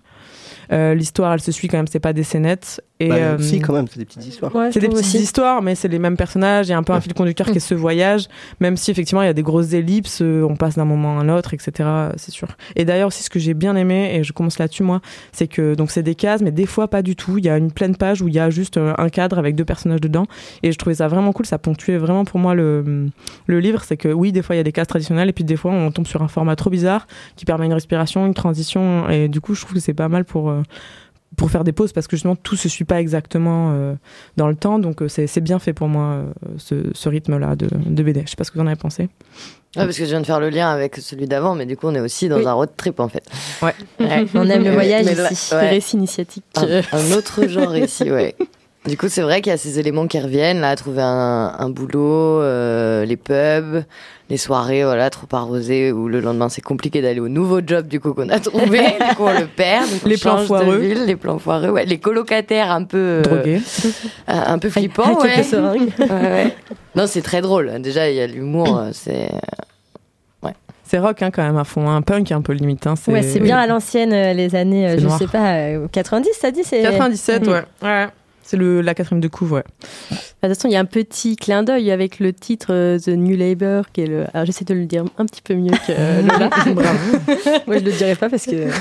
Euh, L'histoire, elle se suit quand même, c'est pas des scénettes. Et, bah, euh, si, quand même, c'est des petites histoires. Ouais, c'est des petites aussi. histoires, mais c'est les mêmes personnages. Il y a un peu un fil conducteur qui est ce voyage, même si effectivement il y a des grosses ellipses, euh, on passe d'un moment à un autre, etc. C'est sûr. Et d'ailleurs aussi, ce que j'ai bien aimé, et je commence là-dessus moi, c'est que donc c'est des cases, mais des fois pas du tout. Il y a une pleine page où il y a juste euh, un cadre avec deux personnages dedans, et je trouvais ça vraiment cool. Ça ponctuait vraiment pour moi le, le livre. C'est que oui, des fois il y a des cases traditionnelles, et puis des fois on tombe sur un format trop bizarre qui permet une respiration, une transition, et du coup je trouve que c'est pas mal pour pour faire des pauses parce que justement tout se suit pas exactement euh, dans le temps. Donc euh, c'est bien fait pour moi euh, ce, ce rythme là de, de, BD je sais pas ce que vous en avez pensé. Ouais, parce que je viens de faire le lien avec celui d'avant mais du coup on est aussi dans oui. un road trip en fait. Ouais, ouais. on aime le voyage ici. Ouais. récit initiatique. Un, un autre genre ici ouais. Du coup, c'est vrai qu'il y a ces éléments qui reviennent, là, trouver un, un boulot, euh, les pubs, les soirées, voilà, trop arrosées, où le lendemain c'est compliqué d'aller au nouveau job du coup qu'on a trouvé, du coup on le perd, donc on les plans foireux, ville, les plans foireux, ouais, les colocataires un peu drogués, euh, un peu flippants, ouais. ouais, ouais. Non, c'est très drôle. Déjà, il y a l'humour, c'est c'est rock hein, quand même à fond, un hein. punk un peu limite. Hein, c'est ouais, c'est bien à l'ancienne, euh, les années, je noir. sais pas, euh, 90, ça dit c'est 97, mmh. ouais. ouais. C'est la quatrième de couve, ouais. De toute façon, il y a un petit clin d'œil avec le titre euh, The New Labour, qui est le. Alors, j'essaie de le dire un petit peu mieux que euh, Lola. Moi, je le dirais pas parce que.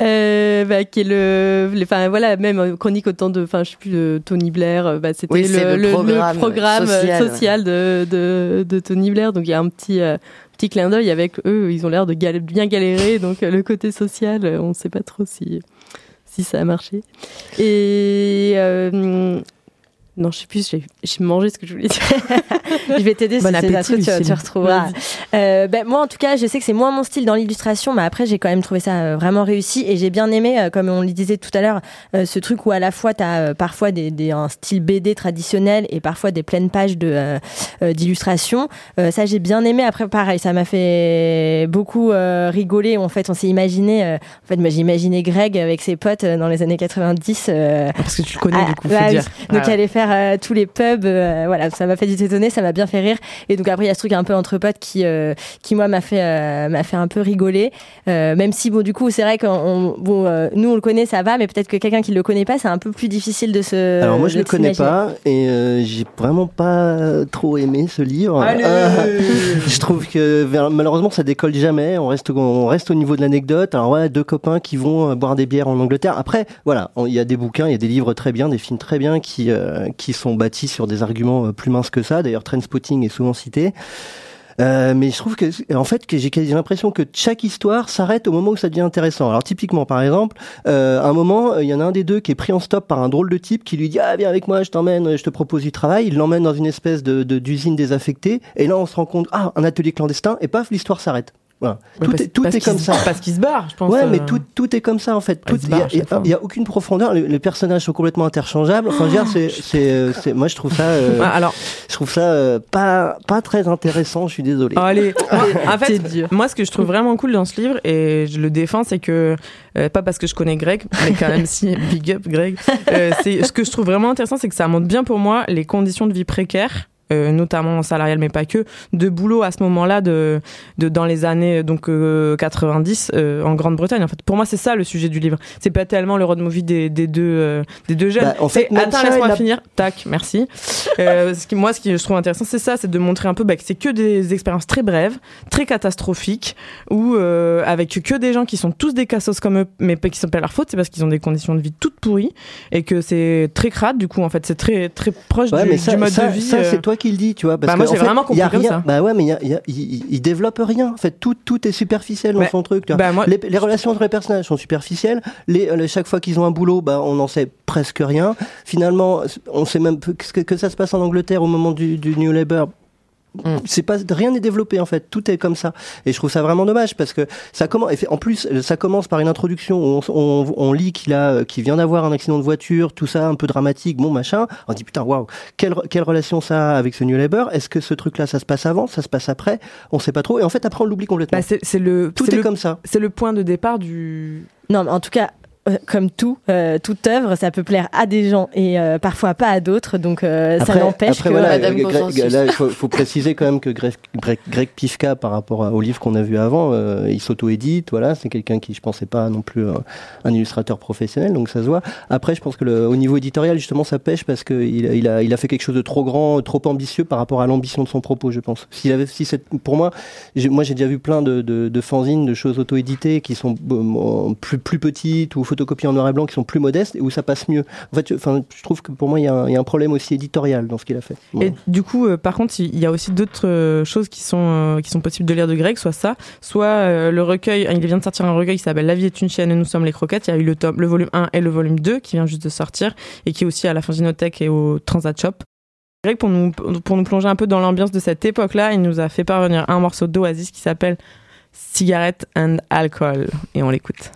Euh, bah, qui est le, enfin voilà, même chronique autant de, enfin je sais plus de Tony Blair, bah, c'était oui, le, le, programme, le programme social, social de, de, de, Tony Blair, donc il y a un petit euh, petit clin d'œil avec eux, ils ont l'air de gal bien galérer, donc le côté social, on ne sait pas trop si si ça a marché. Et euh, non, je sais plus, j'ai mangé ce que je voulais dire. je vais t'aider bon si c'est truc, tu, tu retrouveras. Euh, ben, moi, en tout cas, je sais que c'est moins mon style dans l'illustration, mais après, j'ai quand même trouvé ça euh, vraiment réussi et j'ai bien aimé, euh, comme on le disait tout à l'heure, euh, ce truc où à la fois, tu as euh, parfois des, des, un style BD traditionnel et parfois des pleines pages d'illustration. ça, j'ai bien aimé. Après, pareil, ça m'a fait beaucoup rigoler. En fait, on s'est imaginé, en fait, moi, j'ai imaginé Greg avec ses potes dans les années 90. Parce que tu le connais, ah, du coup, bah, faut dire. Donc, ah, aller faire euh, tous les pubs, euh, voilà, ça m'a fait du t'étonner, ça m'a bien fait rire. Et donc après il y a ce truc un peu entre potes qui, euh, qui moi m'a fait m'a fait un peu rigoler. même si bon du coup c'est vrai qu'on bon nous on le connaît, ça va, mais peut-être que quelqu'un qui le connaît pas, c'est un peu plus difficile de se. Alors moi je le connais pas et j'ai vraiment pas trop aimé ce livre. je trouve que malheureusement ça décolle jamais. On reste on reste au niveau de l'anecdote. Alors ouais, deux copains qui vont boire des bières en Angleterre. Après voilà, il y a des bouquins, il y a des livres très bien, des films très bien qui qui sont bâtis sur des arguments plus minces que ça. D'ailleurs, Trainspotting est souvent cité. Euh, mais je trouve que, en fait, j'ai l'impression que chaque histoire s'arrête au moment où ça devient intéressant. Alors typiquement, par exemple, euh, à un moment, il y en a un des deux qui est pris en stop par un drôle de type qui lui dit ah viens avec moi, je t'emmène, je te propose du travail. Il l'emmène dans une espèce de d'usine désaffectée. Et là, on se rend compte ah un atelier clandestin. Et paf, l'histoire s'arrête. Voilà. Ouais, tout parce, est, tout est comme ça. Parce qu'il se barre, je pense. Ouais, euh... mais tout, tout est comme ça en fait. il n'y a, a, aucune profondeur. Les, les, personnages sont complètement interchangeables. Enfin, oh, c'est, c'est, c'est, moi je trouve ça, euh, alors, je trouve ça euh, pas, pas très intéressant. Je suis désolé. Oh, allez, en fait, moi ce que je trouve vraiment cool dans ce livre et je le défends, c'est que euh, pas parce que je connais Greg, mais quand même si big up Greg. Euh, c'est ce que je trouve vraiment intéressant, c'est que ça montre bien pour moi les conditions de vie précaires euh, notamment salarial mais pas que, de boulot à ce moment-là de, de dans les années donc 90 en Grande-Bretagne. En fait, pour moi, c'est ça le sujet du livre. C'est pas tellement le road movie des, des deux des deux jeunes. Bah, en fait, attends, laisse-moi finir. Tac, merci. ce qui, moi, ce qui je trouve intéressant, c'est ça, c'est de montrer un peu bah, que c'est que des expériences très brèves, très catastrophiques, ou avec que des gens qui sont tous des cassos comme eux, mais qui sont pas leur faute, c'est parce qu'ils ont des conditions de vie toutes pourries et que c'est très crade. Du coup, en fait, c'est très très proche du, mode de vie. Ça, c'est toi qui le dis, tu vois. Parce bah, moi, j'ai vraiment compris comme ça. Bah ouais, mais il, développe rien. En fait, tout, tout est superficiel dans son truc. Bah, les, relations entre les personnages sont superficielles. Les, chaque fois qu'ils ont un boulot, bah, on n'en sait presque rien. Finalement, on sait même que, que ça se passe en Angleterre au moment du, du New Labour. C'est pas rien n'est développé en fait, tout est comme ça. Et je trouve ça vraiment dommage parce que ça commence. En plus, ça commence par une introduction où on, lit qu'il a, qu'il vient d'avoir un accident de voiture, tout ça un peu dramatique, bon machin. On dit putain, waouh, quelle, quelle relation ça a avec ce New Labour? Est-ce que ce truc-là, ça se passe avant, ça se passe après? On sait pas trop. Et en fait, après, on l'oublie complètement. Bah, c'est le tout est, comme ça. C'est le point de départ du. Non, mais en tout cas, euh, comme tout, euh, toute œuvre, ça peut plaire à des gens et euh, parfois pas à d'autres. Donc ça n'empêche que. Voilà, là, il faut, préciser quand même que Greg, Greg, Pifka, par rapport au livre qu'on a vu avant, il s'auto-édite. Voilà, c'est quelqu'un qui, je pensais pas non plus un, illustrateur professionnel, donc ça se voit. Après, je pense que le, au niveau éditorial, justement, ça pêche parce qu'il il a, il a fait quelque chose de trop grand, trop ambitieux par rapport à l'ambition de son propos, je pense. S'il avait, si pour moi, moi j'ai déjà vu plein de, de, de fanzines, de choses auto-éditées qui sont plus, plus petites ou photocopies en noir et blanc qui sont plus modestes et où ça passe mieux. En fait, enfin, je trouve que pour moi, il y, a un, problème aussi éditorial dans ce qu'il a fait. Et du coup, euh, par contre, il y a aussi d'autres euh, choses qui sont, euh, qui sont possibles de lire de Greg, soit ça, soit le recueil. Il vient de sortir un recueil qui s'appelle La vie est une chaîne et nous sommes les croquettes. Il y a eu le, tome, le volume 1 et le volume 2 qui vient juste de sortir et qui est aussi à la Fanzinothèque et au Transat Shop. Greg, pour nous, pour nous plonger un peu dans l'ambiance de cette époque-là, il nous a fait parvenir un morceau d'Oasis qui s'appelle Cigarette and Alcohol. Et on l'écoute.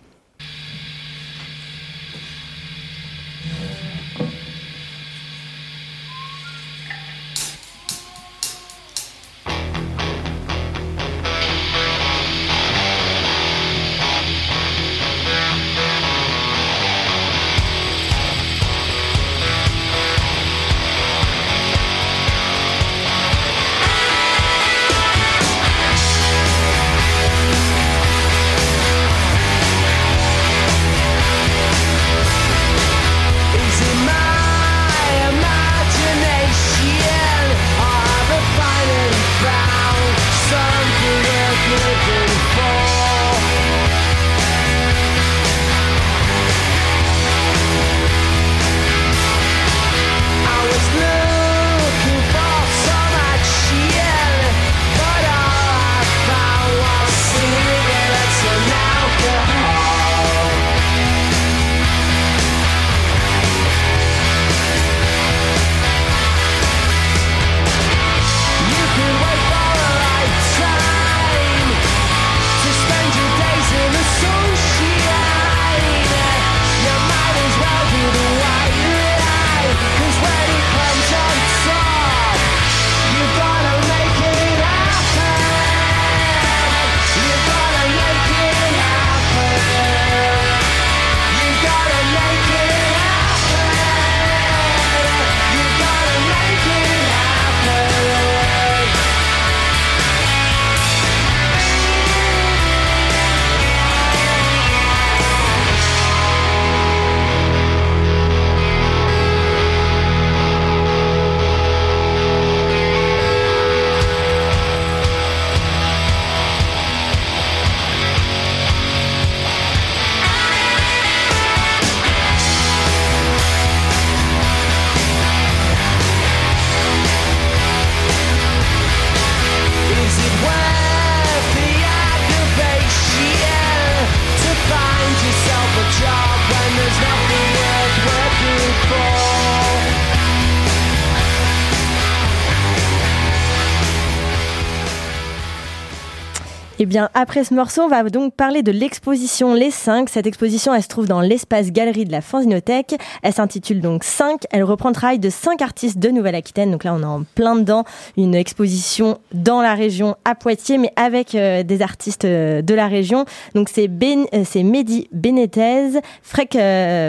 Bien, après ce morceau, on va donc parler de l'exposition Les 5. Cette exposition, elle se trouve dans l'espace galerie de la Fanzinothèque. Elle s'intitule donc 5. Elle reprend le travail de 5 artistes de Nouvelle-Aquitaine. Donc là, on est en plein dedans. Une exposition dans la région à Poitiers, mais avec euh, des artistes euh, de la région. Donc c'est ben, euh, Mehdi Benetez, Frek,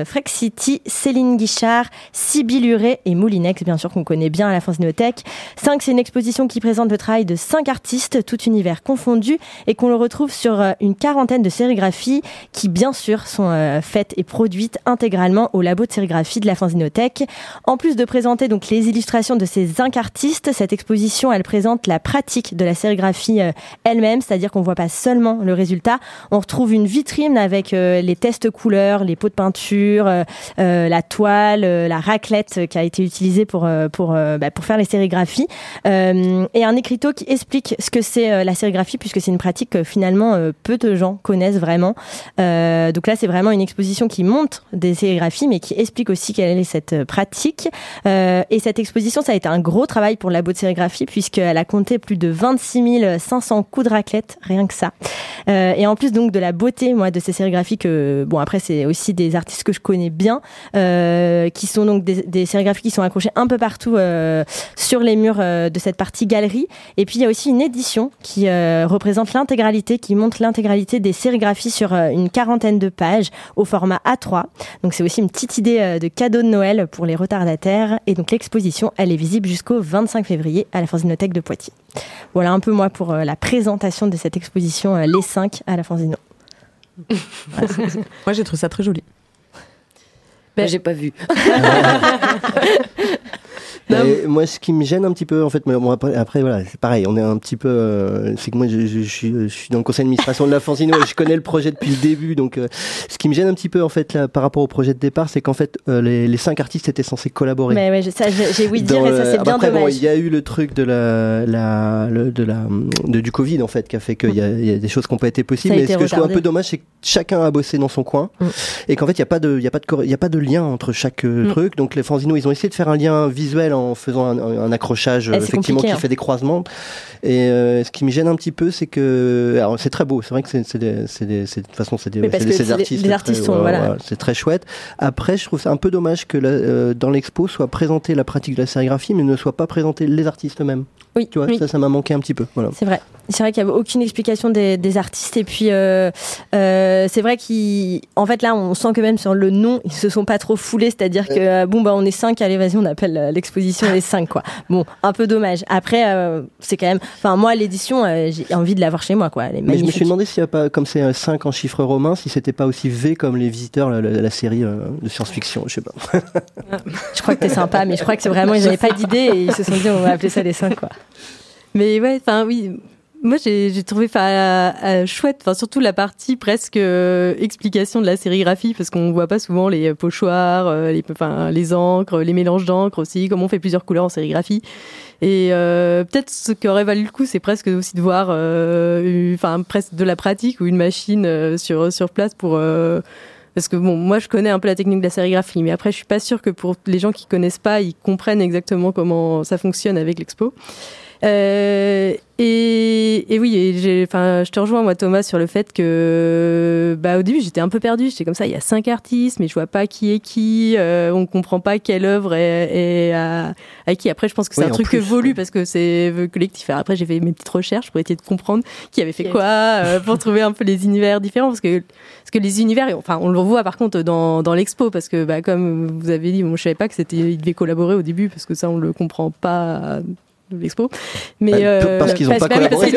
Frek City, Céline Guichard, Sibyl Huré et Moulinex, bien sûr, qu'on connaît bien à la Fanzinothèque. 5, c'est une exposition qui présente le travail de 5 artistes, tout univers confondu qu'on le retrouve sur euh, une quarantaine de sérigraphies qui, bien sûr, sont euh, faites et produites intégralement au labo de sérigraphie de la Fanzinothèque. En plus de présenter donc les illustrations de ces cinq artistes, cette exposition, elle présente la pratique de la sérigraphie euh, elle-même, c'est-à-dire qu'on voit pas seulement le résultat, on retrouve une vitrine avec les tests couleurs, les pots de peinture, la toile, la raclette qui a été utilisée pour pour bah, pour faire les sérigraphies et un écriteau qui explique ce que c'est la sérigraphie puisque c'est une pratique que finalement euh, peu de gens connaissent vraiment. Euh, donc là, c'est vraiment une exposition qui montre des sérigraphies, mais qui explique aussi quelle est cette euh, pratique. et cette exposition, ça a été un gros travail pour le labo de sérigraphie, puisqu'elle a compté plus de 26 500 coups de raclette, rien que ça. Et en plus donc de la beauté, moi, de ces sérigraphies que, bon, après, c'est aussi des artistes que je connais bien, qui sont donc des, des, sérigraphies qui sont accrochées un peu partout sur les murs de cette partie galerie. Et puis, il y a aussi une édition qui représente l'intégralité, qui montre l'intégralité des sérigraphies sur euh, une quarantaine de pages au format A3. Donc c'est aussi une petite idée euh, de cadeau de Noël pour les retardataires. Et donc l'exposition, elle est visible jusqu'au 25 février à la Fanzinothèque de Poitiers. Voilà un peu moi pour euh, la présentation de cette exposition 5 à la Fanzino. moi j'ai trouvé ça très joli. Ben, j'ai pas vu. moi, ce qui me gêne un petit peu, en fait, mais bon, après, après, voilà, c'est pareil, on est un petit peu. Euh, c'est que moi, je, je, suis, je, suis, dans le conseil d'administration de la Fanzino et je connais le projet depuis le début. Donc, euh, ce qui me gêne un petit peu, en fait, là, par rapport au projet de départ, c'est qu'en fait, euh, les, les, cinq artistes étaient censés collaborer. Mais ouais, ça, j'ai oui dire, et ça, c'est bien après, dommage. Bon, il y a eu le truc de la, la, de la, de, du Covid, en fait, qui a fait qu'il y, y, a des choses qui n'ont pas été possibles. Mais ce que je trouve un peu dommage, c'est que chacun a bossé dans son coin mm. et qu'en fait, il n'y a pas de, il y a pas de, il y a pas de lien entre chaque mm. truc. Donc, les Fanzino, ils ont essayé de faire un lien visuel en faisant un, un accrochage eh, effectivement qui hein. fait des croisements. Et euh, ce qui me gêne un petit peu, c'est que alors c'est très beau. C'est vrai que c'est de toute façon c'est des, des artistes. Les, artistes sont voilà. c'est très chouette. Après, je trouve ça un peu dommage que euh, dans l'expo soit présentée la pratique de la sérigraphie, mais ne soit pas présenté les artistes eux-mêmes. Oui, tu vois, ça, ça m'a manqué un petit peu. Voilà. C'est vrai. C'est vrai qu'il n'y a aucune explication des, des artistes. Et puis, euh, euh, c'est vrai qu'en fait, là, on sent que même sur le nom, ils se sont pas trop foulés. C'est-à-dire que, bon, bah, on est cinq, allez, vas-y, on appelle euh, l'exposition les cinq, quoi. Bon, un peu dommage. Après, euh, c'est quand même. Enfin, moi, l'édition, j'ai envie de l'avoir chez moi, quoi. Mais je me suis demandé s'il n'y a pas, comme c'est 5 en chiffres romains, si c'était pas aussi V comme les visiteurs, la, la, série de science-fiction. Je sais pas. je crois que t'es sympa, mais je crois que c'est vraiment, ils n'avaient pas d'idée et ils se sont dit, on va appeler ça les cinq, quoi. Mais ouais, enfin oui, moi j'ai trouvé enfin euh, chouette, surtout la partie presque euh, explication de la sérigraphie parce qu'on voit pas souvent les pochoirs, euh, les les encres, les mélanges d'encre aussi, comment on fait plusieurs couleurs en sérigraphie. Et peut-être ce qui aurait valu le coup, c'est presque aussi de voir, enfin presque de la pratique ou une machine sur sur place pour parce que bon, moi je connais un peu la technique de la sérigraphie, mais après je suis pas sûre que pour les gens qui connaissent pas, ils comprennent exactement comment ça fonctionne avec l'expo. Euh, et, et, oui, enfin, je te rejoins moi Thomas sur le fait que, bah, au début j'étais un peu perdue. J'étais comme ça, il y a cinq artistes, mais je vois pas qui est qui. Euh, on comprend pas quelle œuvre est, est à, qui. Après, je pense que c'est un truc plus, évolue parce que c'est collectif. après, j'ai fait mes petites recherches pour essayer de comprendre qui avait fait quoi, euh, pour trouver un peu les univers différents, parce que parce que les univers, enfin, on le voit par contre dans, dans l'expo, parce que, bah, comme vous avez dit, moi je savais pas que c'était, ils devaient collaborer au début, parce que ça on le comprend pas l'expo. Mais bah, euh, parce qu'ils n'ont pas, collaboré.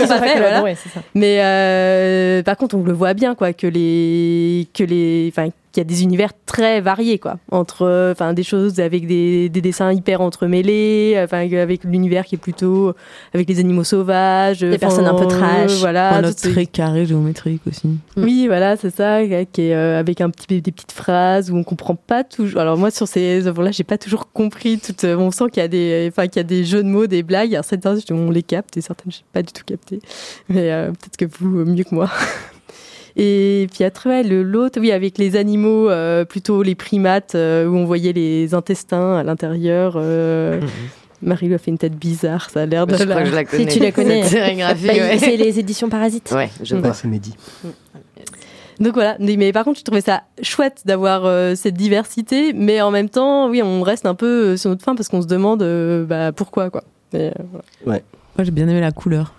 Mais euh, par contre, on le voit bien quoi que les que les enfin il y a des univers très variés, quoi, entre, enfin, des choses avec des, des dessins hyper entremêlés, enfin, avec l'univers qui est plutôt avec les animaux sauvages, des personnes un peu trash, voilà, un très carré géométrique aussi. Mm. Oui, voilà, c'est ça, qui est euh, avec un petit des petites phrases où on comprend pas toujours. Alors moi, sur ces œuvres-là, j'ai pas toujours compris. Tout, euh, on sent qu'il y a des, enfin, qu'il y a des jeux de mots, des blagues. Alors certaines, on les capte et certaines, j'ai pas du tout capté. Mais euh, peut-être que vous mieux que moi. Et puis après, l'autre, oui, avec les animaux, euh, plutôt les primates, euh, où on voyait les intestins à l'intérieur. Euh, mhm. Marie lui a fait une tête bizarre, ça a l'air de. Je crois que je la connais. Si tu la connais. Bah, ouais. C'est les éditions Parasites. Ouais, je Ouais, vois. c'est Mehdi. Donc voilà, mais, mais par contre, je trouvais ça chouette d'avoir euh, cette diversité, mais en même temps, oui, on reste un peu sur notre fin parce qu'on se demande euh, bah, pourquoi, quoi. Mais, euh, voilà. Moi, j'ai bien aimé la couleur.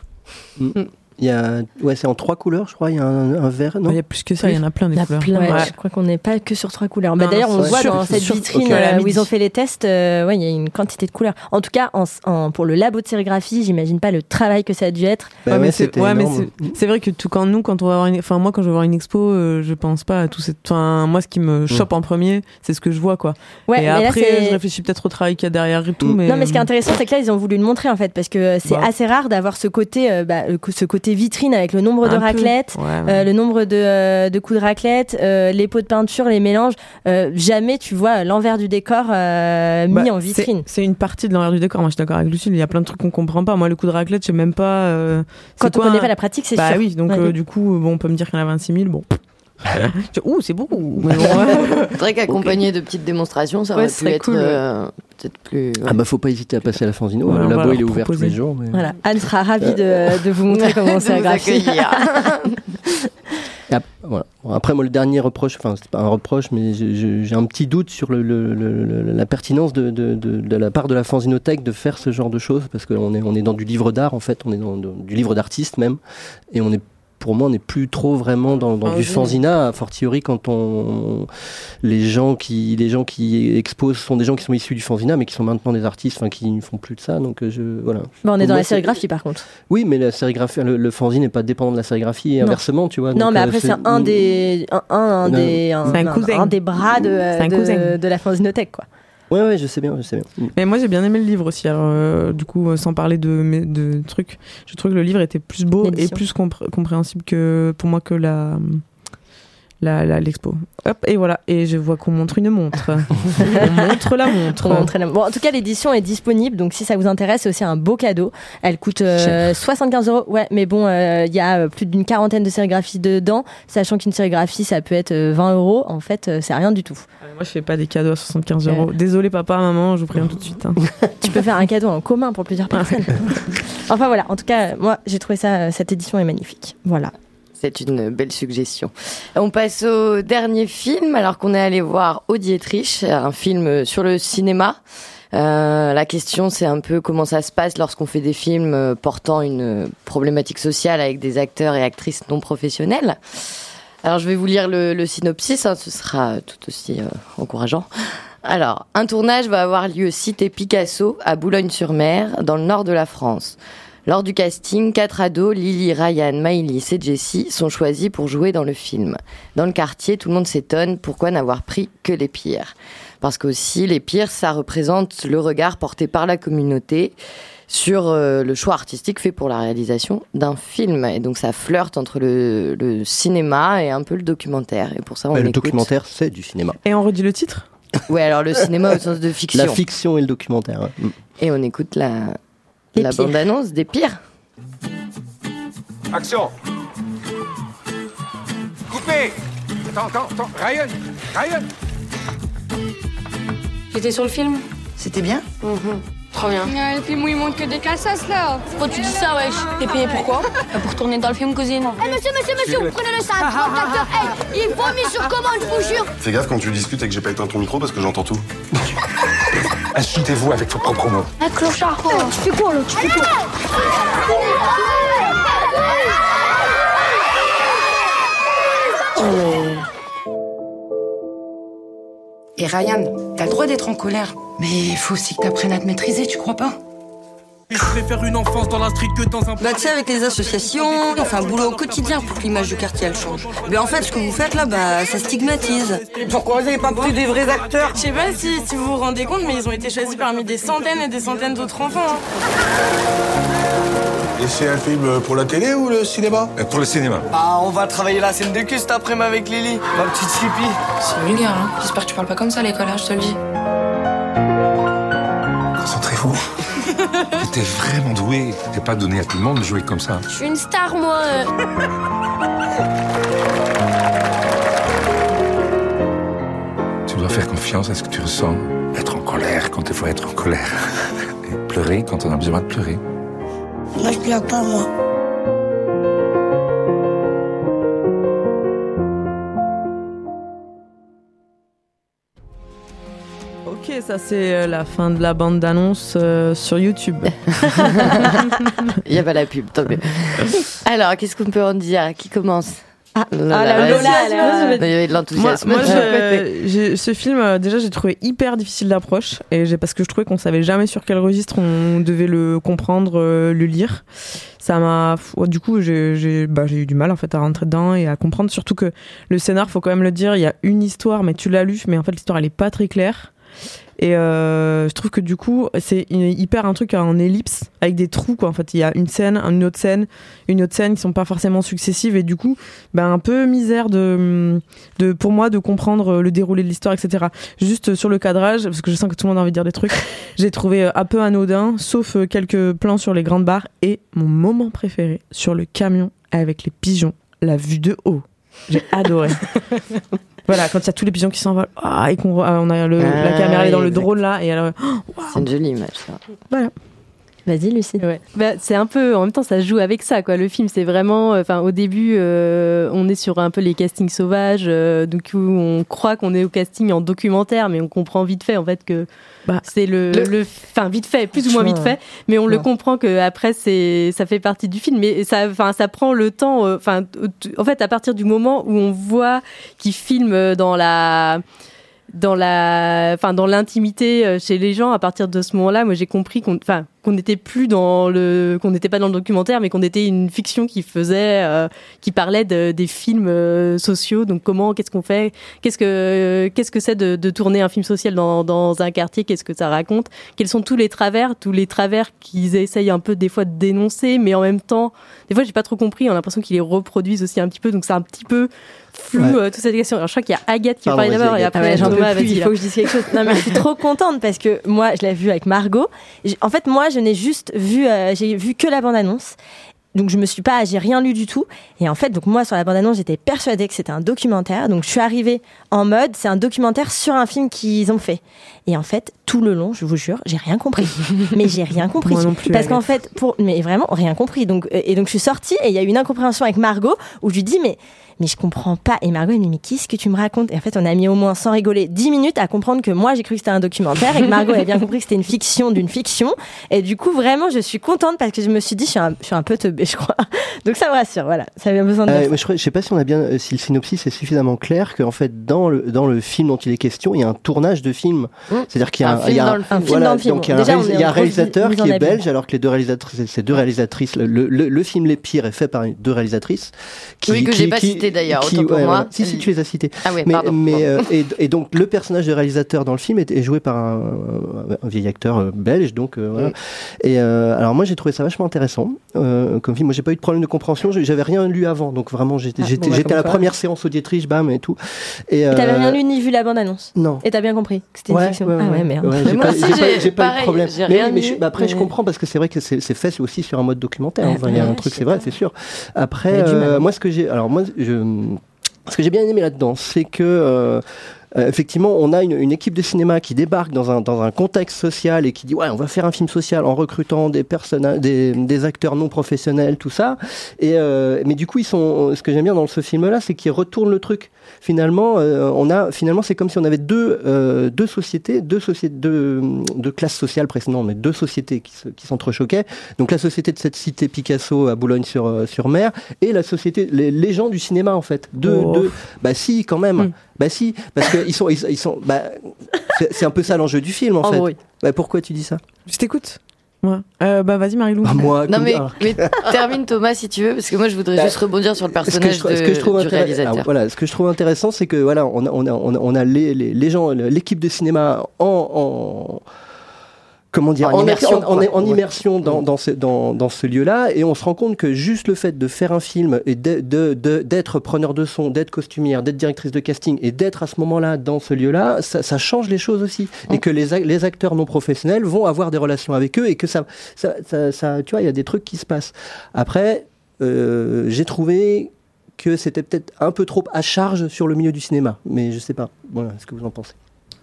Il y a, ouais, c'est en trois couleurs, je crois. Il y a un, un vert, non Il y a plus que ça, il y en a plein des Il y a couleurs. plein, Ouais. Je crois qu'on n'est pas que sur trois couleurs. Bah, D'ailleurs, on voit sûr, dans cette sûr. vitrine euh, la où ils ont fait les tests, euh, ouais, il y a une quantité de couleurs. En tout cas, en, en- pour le labo de sérigraphie, j'imagine pas le travail que ça a dû être. Bah Ouais, mais c'est ouais, vrai que tout quand nous quand on va voir une enfin moi quand je vais voir une expo euh, je pense pas à tout cette enfin moi ce qui me chope en premier c'est ce que je vois quoi Ouais, et là, après je réfléchis peut-être au travail qu'il y a derrière et tout Mm. mais Non, mais ce qui est intéressant, c'est que là, ils ont voulu le montrer en fait, parce que c'est Bah. assez rare d'avoir ce côté, euh, bah, euh, ce côté vitrine avec le nombre de Un raclettes, Ouais, ouais. euh, le nombre de, euh, de coups de raclette, euh, les pots de peinture, les mélanges. Euh, jamais tu vois l'envers du décor euh, mis Bah, en vitrine. c'est une partie de l'envers du décor moi je suis d'accord avec Lucille il y a plein de trucs qu'on comprend pas moi le coup de raclette je sais même pas euh, Quand on connaît un- pas la pratique, c'est bah sûr. oui donc Ouais. euh, du coup bon on peut me dire qu'il y en a 26 000 bon ouh c'est beaucoup bon, ouais. C'est vrai qu'accompagné de petites démonstrations, ça Ouais, aurait pu être cool, ouais. Peut-être plus. Ah bah faut pas hésiter à passer à la Fanzino. Ouais, le labo il est ouvert tous les jours. Mais... Voilà, Anne sera ravie de, de vous montrer comment. Et ap- voilà. Bon, Après, moi, le dernier reproche, enfin, c'est pas un reproche, mais j'ai- un petit doute sur le, le- le- le- la pertinence de, de, de, de la part de la fanzinothèque de faire ce genre de choses, parce qu'on est, on est dans du livre d'art, en fait, on est dans, dans du livre d'artiste même, et on est pour moi, on n'est plus trop vraiment dans, dans du fanzina, a fortiori quand on, les gens qui, les gens qui exposent sont des gens qui sont issus du fanzina, mais qui sont maintenant des artistes, enfin, qui ne font plus de ça. Donc, euh, je, voilà. Bon, on est dans moi, la sérigraphie par contre. Oui, mais la sérigraphie, le, le fanzine n'est pas dépendant de la sérigraphie et Non. inversement, tu vois. non, donc, mais euh, après, c'est un des, un, un, un des, un, cousin. des bras de, de, de la fanzinothèque, quoi. Ouais, ouais, je sais bien, je sais bien. Mm. Mais moi j'ai bien aimé le livre aussi. Alors euh, du coup, euh, sans parler de, mes- de trucs, je trouve que le livre était plus beau et plus compré- compréhensible que pour moi que la- l'expo. Hop et voilà. Et je vois qu'on montre une montre. On montre la montre. La- Bon, en tout cas, l'édition est disponible, donc si ça vous intéresse, c'est aussi un beau cadeau. Elle coûte euh, 75 euros. Ouais, mais bon, euh, il y a euh, plus d'une quarantaine de sérigraphies dedans, sachant qu'une sérigraphie, ça peut être euh, 20 euros. En fait, euh, c'est rien du tout. Euh, Moi je fais pas des cadeaux à 75 euros. Désolé papa, maman, je vous préviens tout de suite. hein. Tu peux faire un cadeau en commun pour plusieurs personnes. enfin voilà, en tout cas, moi, j'ai trouvé ça, euh, cette édition est magnifique. Voilà. C'est une belle suggestion. On passe au dernier film, alors qu'on est allé voir Audiétriche, un film sur le cinéma. Euh, la question, c'est un peu comment ça se passe lorsqu'on fait des films euh, portant une problématique sociale avec des acteurs et actrices non professionnels. Alors, je vais vous lire le, synopsis, hein, ce sera tout aussi euh, encourageant. Alors, un tournage va avoir lieu cité Picasso à Boulogne-sur-Mer, dans le nord de la France. Lors du casting, quatre ados, Lily, Ryan, Maïlis et Jessie, sont choisis pour jouer dans le film. Dans le quartier, tout le monde s'étonne pourquoi n'avoir pris que les pires? Parce qu'aussi, les pires, ça représente le regard porté par la communauté sur euh, le choix artistique fait pour la réalisation d'un film. Et donc, ça flirte entre le, le cinéma et un peu le documentaire. Et pour ça, on Bah, le écoute- documentaire, c'est du cinéma. Et on redit le titre? Ouais, alors le cinéma au sens de fiction. La fiction et le documentaire. hein. Et on écoute la, La bande-annonce des pires. Action. Coupé. Attends, attends, attends. Ryan. Ryan. J'étais sur le film. C'était bien Trop bien. le film où il montre que des cassos là. Pourquoi tu dis ça, wesh? T'es payé pourquoi? Bah, Pour tourner dans le film Cousine. Eh monsieur, monsieur, monsieur, prenez le sac, hey, il vomit sur commande, je vous jure. Fais gaffe quand tu discutes et que j'ai pas éteint ton micro parce que j'entends tout. Insultez-vous avec vos propres mots. Un clochard, oh, tu fais quoi là, tu fais quoi Et Ryan, t'as le droit d'être en colère. Mais il faut aussi que t'apprennes à te maîtriser, tu crois pas? Je préfère une enfance dans la street que dans un... Bah tu sais, avec les associations, on fait un boulot au quotidien pour que l'image du quartier elle change. Mais en fait, ce que vous faites là, bah ça stigmatise. Pourquoi vous avez pas pris des vrais acteurs? Je sais pas si, si vous vous rendez compte, mais ils ont été choisis parmi des centaines et des centaines d'autres enfants. hein. Et c'est un film pour la télé ou le cinéma? Pour le cinéma. Ah, on va travailler la scène de cul cet après-midi avec Lily, ma petite chippie. C'est vulgaire, hein J'espère que tu parles pas comme ça à l'école, hein, je te le dis. Concentrez-vous. T'es vraiment doué. T'es pas donné à tout le monde de jouer comme ça. Je suis une star moi. Tu dois faire confiance à ce que tu ressens. Être en colère quand il faut être en colère. Et pleurer quand on a besoin de pleurer. Moi, je pleure pas, moi. Ça c'est euh, la fin de la bande d'annonce euh, sur YouTube. Il y a pas la pub, tant mieux. Alors, qu'est-ce qu'on peut en dire Qui commence? Ah, Lola, ah, Lola, Il y avait de l'enthousiasme. Moi, moi je, ce film, euh, déjà, j'ai trouvé hyper difficile d'approche, et parce que je trouvais qu'on savait jamais sur quel registre on devait le comprendre, le lire. Ça m'a, du coup, j'ai bah, eu du mal en fait à rentrer dedans et à comprendre. Surtout que le scénar, faut quand même le dire, il y a une histoire, mais tu l'as lu, mais en fait l'histoire elle est pas très claire. Et euh, je trouve que du coup, c'est hyper un truc en ellipse avec des trous quoi. En fait, il y a une scène, une autre scène, une autre scène qui sont pas forcément successives et du coup, ben un peu misère de, pour moi de comprendre le déroulé de l'histoire, etc. Juste sur le cadrage, parce que je sens que tout le monde a envie de dire des trucs. J'ai trouvé euh, un peu anodin, sauf euh, quelques plans sur les grandes barres et mon moment préféré sur le camion avec les pigeons, la vue de haut. J'ai adoré. Voilà, quand il y a tous les pigeons qui s'envolent, ah, et qu'on ah, on a le, la Ah, caméra est dans oui, le drone là, et alors, C'est une jolie image, ça. voilà. Vas-y, Lucie. Ouais. Bah, c'est un peu, en même temps, ça joue avec ça, quoi. Le film, c'est vraiment, enfin, au début, euh, on est sur un peu les castings sauvages, euh, donc où on croit qu'on est au casting en documentaire, mais on comprend vite fait, en fait, que Bah, c'est le, le, enfin, vite fait, plus ou moins vite fait, mais on le comprend que après, c'est, ça fait partie du film, mais ça, enfin, ça prend le temps, euh, enfin, en fait, à partir du moment où on voit qu'il filme dans la dans la enfin dans l'intimité euh, chez les gens à partir de ce moment-là moi j'ai compris qu'on enfin qu'on n'était plus dans le qu'on n'était pas dans le documentaire mais qu'on était une fiction qui faisait euh, qui parlait de, des films euh, sociaux. Donc comment qu'est-ce qu'on fait? Qu'est-ce que qu'est-ce que c'est de, tourner un film social dans, dans un quartier? Qu'est-ce que ça raconte? Quels sont tous les travers? Tous les travers qu'ils essayent un peu des fois de dénoncer mais en même temps des fois j'ai pas trop compris. On a l'impression qu'ils les reproduisent aussi un petit peu. Donc c'est un petit peu flou ouais. euh, toute cette question. Alors je crois qu'il y a Agathe qui parle d'abord et après ah ouais, j'en plus, il faut que je dise quelque chose. Non mais je suis trop contente parce que moi je l'ai vu avec Margot. En fait moi je n'ai juste vu euh, j'ai vu que la bande annonce. Donc je me suis pas, j'ai rien lu du tout. Et en fait, donc moi sur la bande-annonce, j'étais persuadée que c'était un documentaire. Donc je suis arrivée en mode, c'est un documentaire sur un film qu'ils ont fait. Et en fait, tout le long, je vous jure, j'ai rien compris. mais j'ai rien compris. Moi non plus, Parce qu'en fait, pour, mais vraiment rien compris. Donc et donc je suis sortie et il y a eu une incompréhension avec Margot où je lui dis mais mais je comprends pas. Et Margot, elle me dit, mais qu'est-ce que tu me racontes? Et en fait, on a mis au moins, sans rigoler, 10 minutes à comprendre que moi, j'ai cru que c'était un documentaire et que Margot avait bien compris que c'était une fiction d'une fiction. Et du coup, vraiment, je suis contente parce que je me suis dit, je suis un, je suis un peu teubée, je crois. Donc ça me rassure, voilà. Ça avait besoin de. Euh, je, je sais pas si on a bien, euh, si le synopsis est suffisamment clair qu'en fait, dans le, dans le film dont il est question, il y a un tournage de film. Mmh. C'est-à-dire qu'il y a un, a film dans le film. Donc, il y a un, a réalisateur qui est belge, alors que les deux réalisatrices, ces deux réalisatrices, le, le, le, film Les Pires est fait par deux réalisatrices. Qui, oui, que j'ai pas cité d'ailleurs, autant pour moi. Si, si, tu les as cités. Ah oui, mais, pardon. mais euh, et, et, donc, le personnage de réalisateur dans le film est, est joué par un, un, vieil acteur euh, belge. Donc, euh, voilà. Et euh, alors, moi, j'ai trouvé ça vachement intéressant euh, comme film. Moi, j'ai pas eu de problème de compréhension. J'avais rien lu avant. Donc, vraiment, j'étais ah, bon, bah, à la quoi. première séance auditrice, bam, et tout. Et euh, t'avais rien lu ni vu la bande-annonce Non. Et t'as bien compris que c'était une fiction ouais, Ah ouais, merde. Ouais, j'ai pas, pas, pas eu de problème. Mais, mais je, bah, après, je comprends parce que c'est vrai que c'est fait aussi sur un mode documentaire. Il y a un truc, c'est vrai, c'est sûr. Après, moi, ce que j'ai. Alors, moi, je ce que j'ai bien aimé là-dedans, c'est que euh, effectivement, on a une, une, équipe de cinéma qui débarque dans un, dans un contexte social et qui dit ouais, on va faire un film social en recrutant des des, des acteurs non professionnels, tout ça. Et euh, mais du coup, ils sont. Ce que j'aime bien dans ce film-là, c'est qu'ils retournent le truc. Finalement, euh, on a finalement, c'est comme si on avait deux euh, deux sociétés, deux sociétés, deux, deux classes sociales précédentes, mais deux sociétés qui, se, qui s'entrechoquaient. Donc la société de cette cité Picasso à Boulogne-sur-sur-Mer et la société, les, les, gens du cinéma en fait. Deux, oh. deux, bah si, quand même. Mm. Bah si, parce qu'ils sont, ils, ils sont, bah, c'est un peu ça l'enjeu du film en oh, fait. Oui. Bah, pourquoi tu dis ça? Je t'écoute. Ouais. Euh, bah vas-y Marilou. Ah, moi, non mais, mais, termine Thomas si tu veux parce que moi je voudrais bah, juste rebondir sur le personnage ce que je, de, ce que je trouve du réalisateur. Alors, voilà, ce que je trouve intéressant c'est que voilà, on a on a on a, les, les, les gens, l'équipe de cinéma en, en comment dire, en, en immersion, en, en, en immersion dans, dans, ce, dans, dans ce lieu-là, et on se rend compte que juste le fait de faire un film et d'être de, de, de, preneur de son, d'être costumière, d'être directrice de casting et d'être à ce moment-là dans ce lieu-là, ça, ça, change les choses aussi, mmh. et que les, les acteurs non professionnels vont avoir des relations avec eux et que ça, ça, ça, ça tu vois, il y a des trucs qui se passent. Après, euh, j'ai trouvé que c'était peut-être un peu trop à charge sur le milieu du cinéma, mais je sais pas. Voilà, ce que vous en pensez.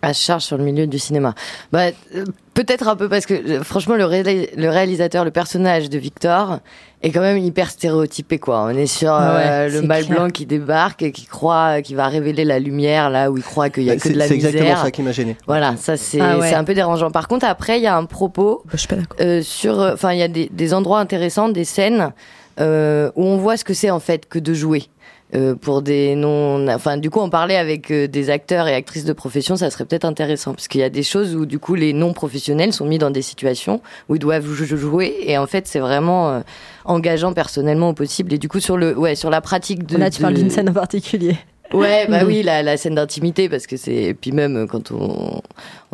À charge sur le milieu du cinéma. Bah, euh, peut-être un peu parce que euh, franchement le, le, réalisateur, le personnage de Victor est quand même hyper stéréotypé quoi. On est sur euh, le mâle blanc qui débarque et qui croit qu'il va révéler la lumière là où il croit qu'il y a bah, que de la misère. C'est exactement ça qui m'a gêné. Voilà, ça c'est ah un peu dérangeant. Par contre après il y a un propos bah, sur enfin il y a des, des, endroits intéressants, des scènes où on voit ce que c'est en fait que de jouer. Euh, pour des non, enfin du coup on parlait avec euh, des acteurs et actrices de profession, ça serait peut-être intéressant parce qu'il y a des choses où du coup les non professionnels sont mis dans des situations où ils doivent jouer et en fait c'est vraiment euh, engageant personnellement au possible et du coup sur le ouais sur la pratique de là tu parles d'une scène en particulier Ouais, bah oui, la, la scène d'intimité, parce que c'est. Puis même quand on,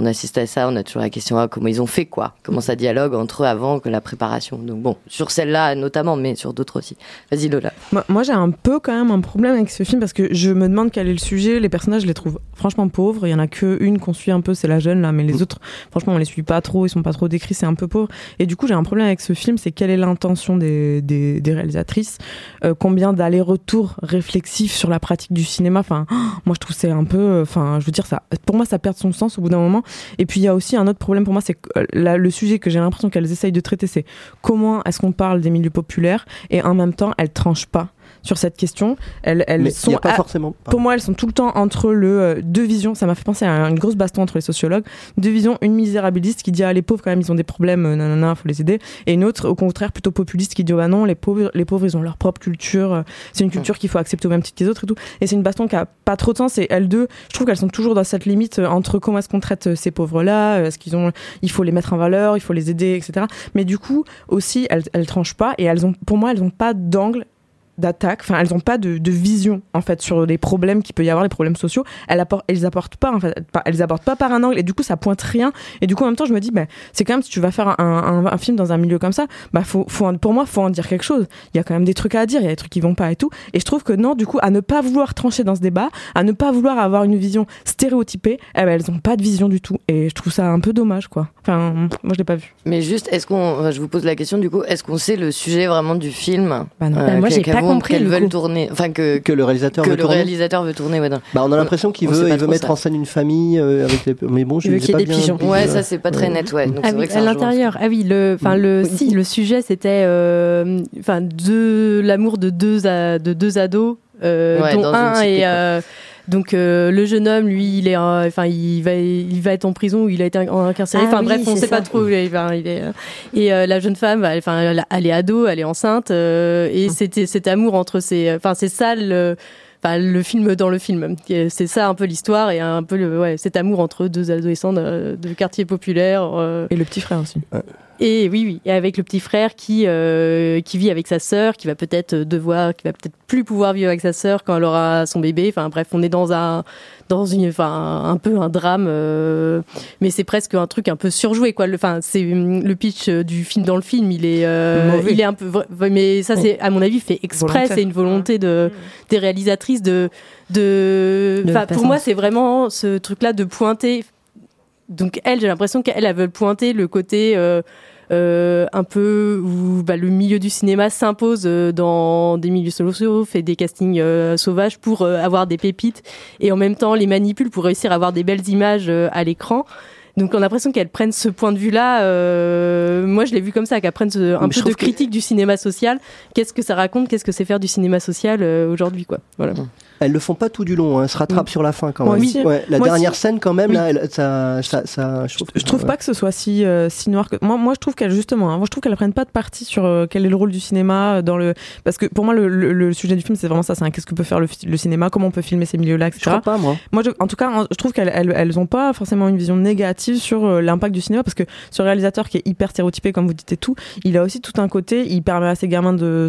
on assiste à ça, on a toujours la question ah, comment ils ont fait quoi? Comment ça dialogue entre eux avant que la préparation? Donc bon, sur celle-là notamment, mais sur d'autres aussi. Vas-y Lola. Moi, j'ai un peu quand même un problème avec ce film parce que je me demande quel est le sujet. Les personnages, je les trouve franchement pauvres. Il y en a que une qu'on suit un peu, c'est la jeune là, mais les mm. autres, franchement, on les suit pas trop. Ils sont pas trop décrits, c'est un peu pauvre. Et du coup, j'ai un problème avec ce film, c'est quelle est l'intention des, des, des, réalisatrices? Euh, Combien d'allers-retours réflexifs sur la pratique du cinéma? Enfin, moi, je trouve c'est un peu. Enfin, je veux dire ça. Pour moi, ça perd son sens au bout d'un moment. Et puis il y a aussi un autre problème pour moi, c'est euh, le sujet que j'ai l'impression qu'elles essayent de traiter, c'est comment est-ce qu'on parle des milieux populaires et en même temps elles tranchent pas sur cette question. Elles, elles sont pas forcément. Pour moi, elles sont tout le temps entre le euh, deux visions. Ça m'a fait penser à une grosse baston entre les sociologues. Deux visions, une misérabiliste qui dit ah les pauvres quand même ils ont des problèmes, euh, nanana, faut les aider, et une autre au contraire plutôt populiste qui dit oh, bah non les pauvres les pauvres ils ont leur propre culture. Euh, c'est une culture qu'il faut accepter au même titre que les autres et tout. Et c'est une baston qui a pas trop de sens. Et elles deux, je trouve qu'elles sont toujours dans cette limite entre comment est-ce qu'on traite ces pauvres là, est-ce qu'ils ont, il faut les mettre en valeur, il faut les aider, etc. Mais du coup aussi elles, elles tranchent pas et elles ont, pour moi elles ont pas d'angle d'attaque. Enfin, elles n'ont pas de, vision en fait sur les problèmes qu'il peut y avoir, les problèmes sociaux. Elles apportent, elles apportent pas, en fait, elles apportent pas par un angle et du coup ça pointe rien. Et du coup en même temps je me dis, bah, c'est quand même si tu vas faire un, film dans un milieu comme ça, bah faut, faut pour moi faut en dire quelque chose. Il y a quand même des trucs à dire, il y a des trucs qui vont pas et tout. Et je trouve que non, du coup à ne pas vouloir trancher dans ce débat, à ne pas vouloir avoir une vision stéréotypée, eh ben, elles ont pas de vision du tout. Et je trouve ça un peu dommage quoi. Enfin moi je l'ai pas vu. Mais juste, est-ce qu'on, je vous pose la question du coup, est-ce qu'on sait le sujet vraiment du film bah non. Bah, moi j'ai pas qu'elles veulent tourner, enfin que, que le réalisateur que veut le tourner. réalisateur veut tourner. Ouais, bah, on a l'impression qu'il veut, il veut mettre en scène une famille euh, avec les... mais bon, je ne sais pas bien. Pigeons. Ouais, ça c'est pas très net, ouais. Donc, ah oui, à l'intérieur, ah oui, le, enfin le, si le sujet c'était, euh, enfin de l'amour de deux de deux ados, euh, dont un et donc euh, le jeune homme, lui, il est, enfin, il va, il va être en prison ou il a été incarcéré. Ah enfin bref, on ne sait pas trop. il est, euh, et euh, la jeune femme, enfin, elle, est ado, elle est enceinte, et hum. c'était cet amour entre ces, enfin, c'est ça le. Enfin, le film dans le film. C'est ça un peu l'histoire et un peu le, ouais, cet amour entre deux adolescents de, de quartier populaire. Et le petit frère aussi. Et oui, oui, et avec le petit frère qui euh, qui vit avec sa sœur, qui va peut-être devoir, qui va peut-être plus pouvoir vivre avec sa sœur quand elle aura son bébé. Enfin bref, on est dans un dans une, enfin un peu un drame, euh, mais c'est presque un truc un peu surjoué quoi. Enfin c'est le pitch du film dans le film, il est euh, il est un peu, mais ça c'est à mon avis fait exprès, c'est une volonté de des réalisatrices de de. Enfin pour moi c'est vraiment ce truc là de pointer donc elle, j'ai l'impression qu'elle, elle veut pointer le côté euh, euh, un peu où bah, le milieu du cinéma s'impose euh, dans des milieux sociaux, fait des castings euh, sauvages pour avoir des pépites et en même temps les manipule pour réussir à avoir des belles images à l'écran. Donc on a l'impression qu'elles prennent ce point de vue-là. moi, je l'ai vu comme ça, qu'elles prennent un peu de critique du cinéma social. Qu'est-ce que ça raconte? Qu'est-ce que c'est faire du cinéma social aujourd'hui, quoi? Voilà. Elles le font pas tout du long, hein. elles se rattrapent sur la fin quand même. Ouais, la dernière scène quand même, là, ça, ça, ça, je trouve, je trouve pas que ce soit si, euh, si noir que. Moi, moi, je trouve qu'elles justement, hein, moi, je trouve qu'elles prennent pas de parti sur euh, quel est le rôle du cinéma euh, dans le. Parce que pour moi, le, le, sujet du film, c'est vraiment ça. C'est qu'est-ce que peut faire le, le, cinéma, comment on peut filmer ces milieux-là, etc. Je crois pas moi. Moi, en tout cas, je trouve qu'elles elles, elles ont pas forcément une vision négative sur l'impact du cinéma, parce que ce réalisateur qui est hyper stéréotypé, comme vous dites et tout, il a aussi tout un côté. Il permet à ses gamins de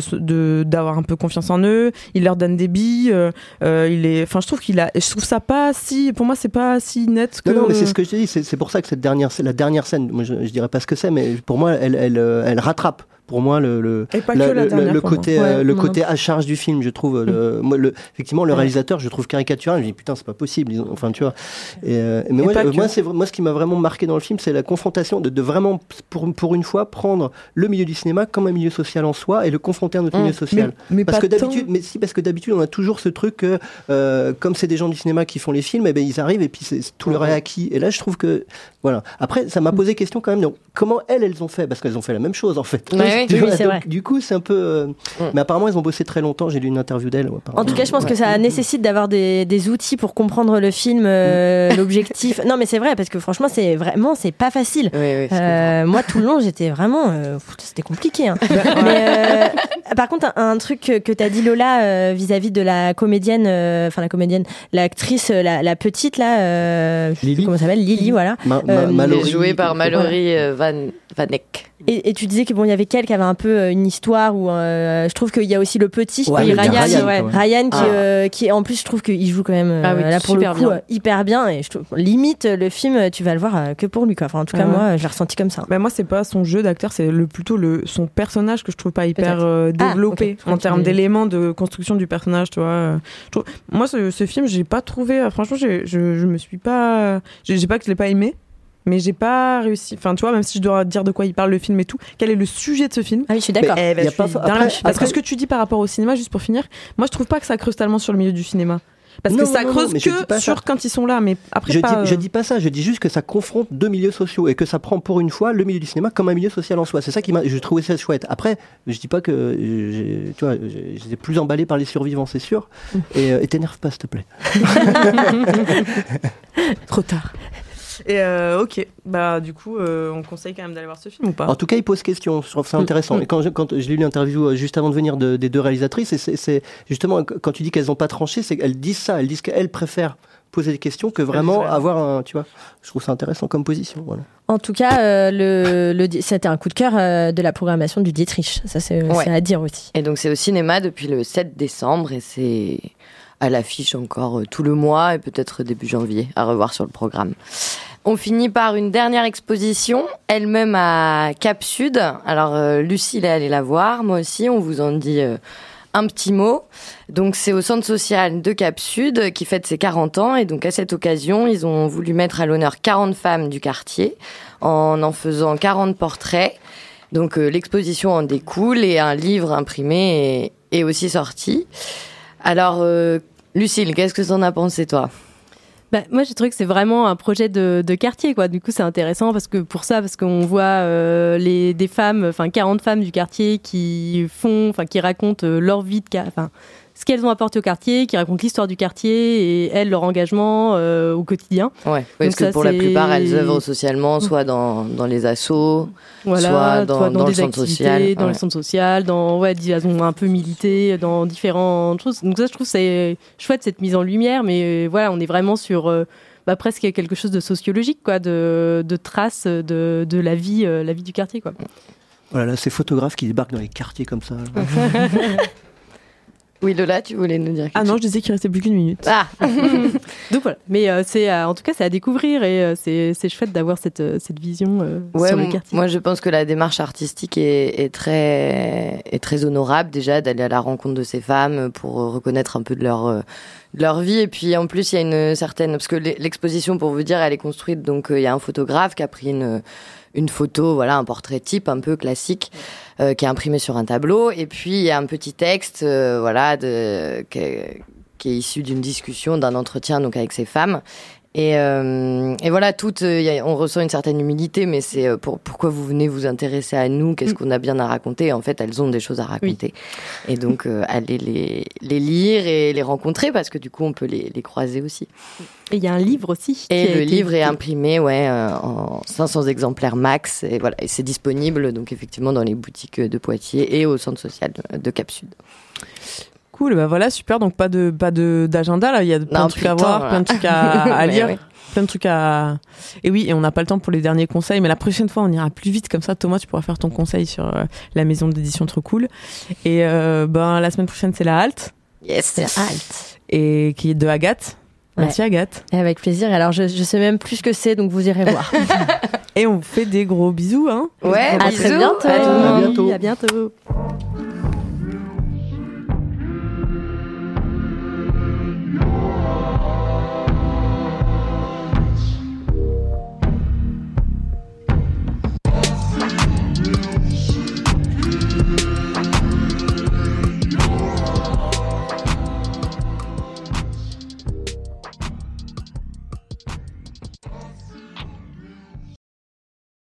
d'avoir un peu confiance en eux. Il leur donne des billes. Il est, enfin je trouve qu'il a, je trouve ça pas si, pour moi, c'est pas si net que. Non, non, mais c'est ce que je dis. C'est pour ça que cette dernière, la dernière scène, moi, je, je dirais pas ce que c'est, mais pour moi, elle, elle, euh, elle rattrape pour moi le le, le, côté le côté à charge du film je trouve moi, le, effectivement le réalisateur je trouve caricatural. Je me dis putain c'est pas possible enfin tu vois. Et, mais moi, moi c'est moi ce qui m'a vraiment marqué dans le film c'est la confrontation de, de, vraiment pour pour une fois prendre le milieu du cinéma comme un milieu social en soi et le confronter à notre mm. milieu social. mais, parce que d'habitude mais si parce que d'habitude on a toujours ce truc que comme c'est des gens du cinéma qui font les films et eh ben ils arrivent et puis c'est tout leur est acquis et là je trouve que voilà. Après ça m'a posé question quand même donc comment elles elles ont fait? Parce qu'elles ont fait la même chose en fait du coup c'est un peu euh, mm. mais apparemment elles ont bossé très longtemps. J'ai lu une interview d'elles en tout cas je pense que ça nécessite d'avoir des, des, outils pour comprendre le film euh, mm. l'objectif. Non mais c'est vrai parce que franchement c'est vraiment c'est pas facile. Euh, moi tout le long j'étais vraiment c'était compliqué hein. mais, par contre un, truc que, tu as dit Lola vis-à-vis de la comédienne enfin la comédienne l'actrice la, la, petite là Lily. comment s'appelle Lily voilà. Jouée par Mallory Van Vanek et, tu disais que bon, il y avait quelqu'un qui avait un peu euh, une histoire où euh, je trouve qu'il y a aussi le petit, Ryan, Ryan, qui, ah. euh, qui, en plus, je trouve qu'il joue quand même ah là pour le coup hyper bien et je trouve, limite le film, tu vas le voir que pour lui quoi. Enfin, en tout cas, moi, je l'ai ressenti comme ça. Bah, moi, c'est pas son jeu d'acteur, c'est le plutôt le son personnage que je trouve pas hyper ah, développé en termes d'éléments de construction du personnage, tu vois. Moi, ce, ce film, j'ai pas trouvé. Franchement, je, je me suis pas. J'ai pas que je l'ai pas aimé mais j'ai pas réussi. Enfin, tu vois, même si je dois dire de quoi il parle le film et tout, quel est le sujet de ce film? Ah oui, je suis d'accord. Eh ben, Parce que ce que tu dis par rapport au cinéma, juste pour finir, moi je trouve pas que ça creuse tellement sur le milieu du cinéma. Parce que ça creuse que sur quand ils sont là, mais après je pas. Dis, je dis pas ça, je dis juste que ça confronte deux milieux sociaux et que ça prend pour une fois le milieu du cinéma comme un milieu social en soi. C'est ça qui m'a, je trouvais ça chouette. Après, je dis pas que, tu vois, j'étais plus emballé par les survivants, c'est sûr. Et, euh, et t'énerve pas, s'il te plaît. Trop tard. Et euh, ok, bah du coup, euh, on conseille quand même d'aller voir ce film ou pas En tout cas, il pose question. Je trouve ça mm. intéressant. Et quand, quand j'ai lu l'interview euh, juste avant de venir des deux réalisatrices, c'est justement quand tu dis qu'elles n'ont pas tranché, c'est qu'elles disent ça. Elles disent qu'elles préfèrent poser des questions que vraiment avoir un. Tu vois, je trouve ça intéressant comme position. Voilà. En tout cas, le, le c'était un coup de cœur de la programmation du Dietrich. Ça, c'est à dire aussi. Et donc, c'est au cinéma depuis le 7 décembre et c'est à l'affiche encore tout le mois et peut-être début janvier à revoir sur le programme. On finit par une dernière exposition, elle-même à Cap Sud. Alors euh, Lucie est allée la voir, moi aussi, on vous en dit euh, un petit mot. Donc c'est au centre social de Cap Sud qui fête ses 40 ans et donc à cette occasion, ils ont voulu mettre à l'honneur 40 femmes du quartier en en faisant 40 portraits. Donc euh, l'exposition en découle et un livre imprimé est, aussi sorti. Alors Lucille, qu'est-ce que en as pensé toi? Bah, moi, j'ai trouvé que c'est vraiment un projet de, quartier, quoi. Du coup, c'est intéressant parce que pour ça, parce qu'on voit euh, les des femmes, enfin 40 femmes du quartier qui font, enfin qui racontent euh, leur vie de, enfin ce qu'elles ont apporté au quartier, qui racontent l'histoire du quartier et elles leur engagement euh, au quotidien. Ouais, parce que pour la plupart elles œuvrent socialement, soit dans, dans les assos, soit dans, dans, le centre social, dans le centre social, dans ouais, elles ont un peu milité dans différentes choses. Donc ça, je trouve c'est chouette cette mise en lumière, mais euh, voilà, on est vraiment sur euh, bah, presque quelque chose de sociologique, quoi, de, de traces de, de la vie, la vie du quartier, quoi. Voilà, ces photographes qui débarquent dans les quartiers comme ça. Oui, Lola, tu voulais nous dire Ah non, je disais qu'il restait plus qu'une minute. Ah Donc voilà. Mais euh, c'est, euh, en tout cas, c'est à découvrir et euh, c'est, c'est chouette d'avoir cette, cette vision sur le quartier. Moi, je pense que la démarche artistique est, est, très, est très honorable déjà d'aller à la rencontre de ces femmes pour reconnaître un peu de leur, leur vie. Et puis en plus, il y a une certaine. Parce que l'exposition, pour vous dire, elle est construite. Donc il y a un photographe qui a pris une une photo, voilà, un portrait type un peu classique euh, qui est imprimé sur un tableau. Et puis il y a un petit texte, euh, voilà, de, qui, est, est issu d'une discussion, d'un entretien donc avec ces femmes. Et, euh, et, voilà, euh, on ressent une certaine humilité, mais c'est euh, pour, pourquoi vous venez vous intéresser à nous, qu'est-ce mm. qu'on a bien à raconter? En fait, elles ont des choses à raconter. Et donc, euh, allez les, les, lire et les rencontrer, parce que du coup, on peut les, les croiser aussi. Et il y a un livre aussi. Et le livre est imprimé ouais, en 500 exemplaires max. Et voilà, et c'est disponible, donc effectivement, dans les boutiques de Poitiers et au centre social de Cap Sud. Cool, bah voilà, super. Donc pas de pas de d'agenda là, il y a plein de trucs à voir, plein de trucs à, lire. Plein de trucs à. Et oui, et on n'a pas le temps pour les derniers conseils, mais la prochaine fois, on ira plus vite. Comme ça, Thomas, tu pourras faire ton conseil sur euh, la maison d'édition trop cool. Et euh, ben, la semaine prochaine, c'est la halte. Yes, c'est la halte. Et qui est de Agathe. Merci Agathe. avec plaisir. Alors je, je sais même plus ce que c'est, donc vous irez voir. Et on vous fait des gros bisous. Hein. Ouais, à bisous. très bientôt. À bientôt. À bientôt.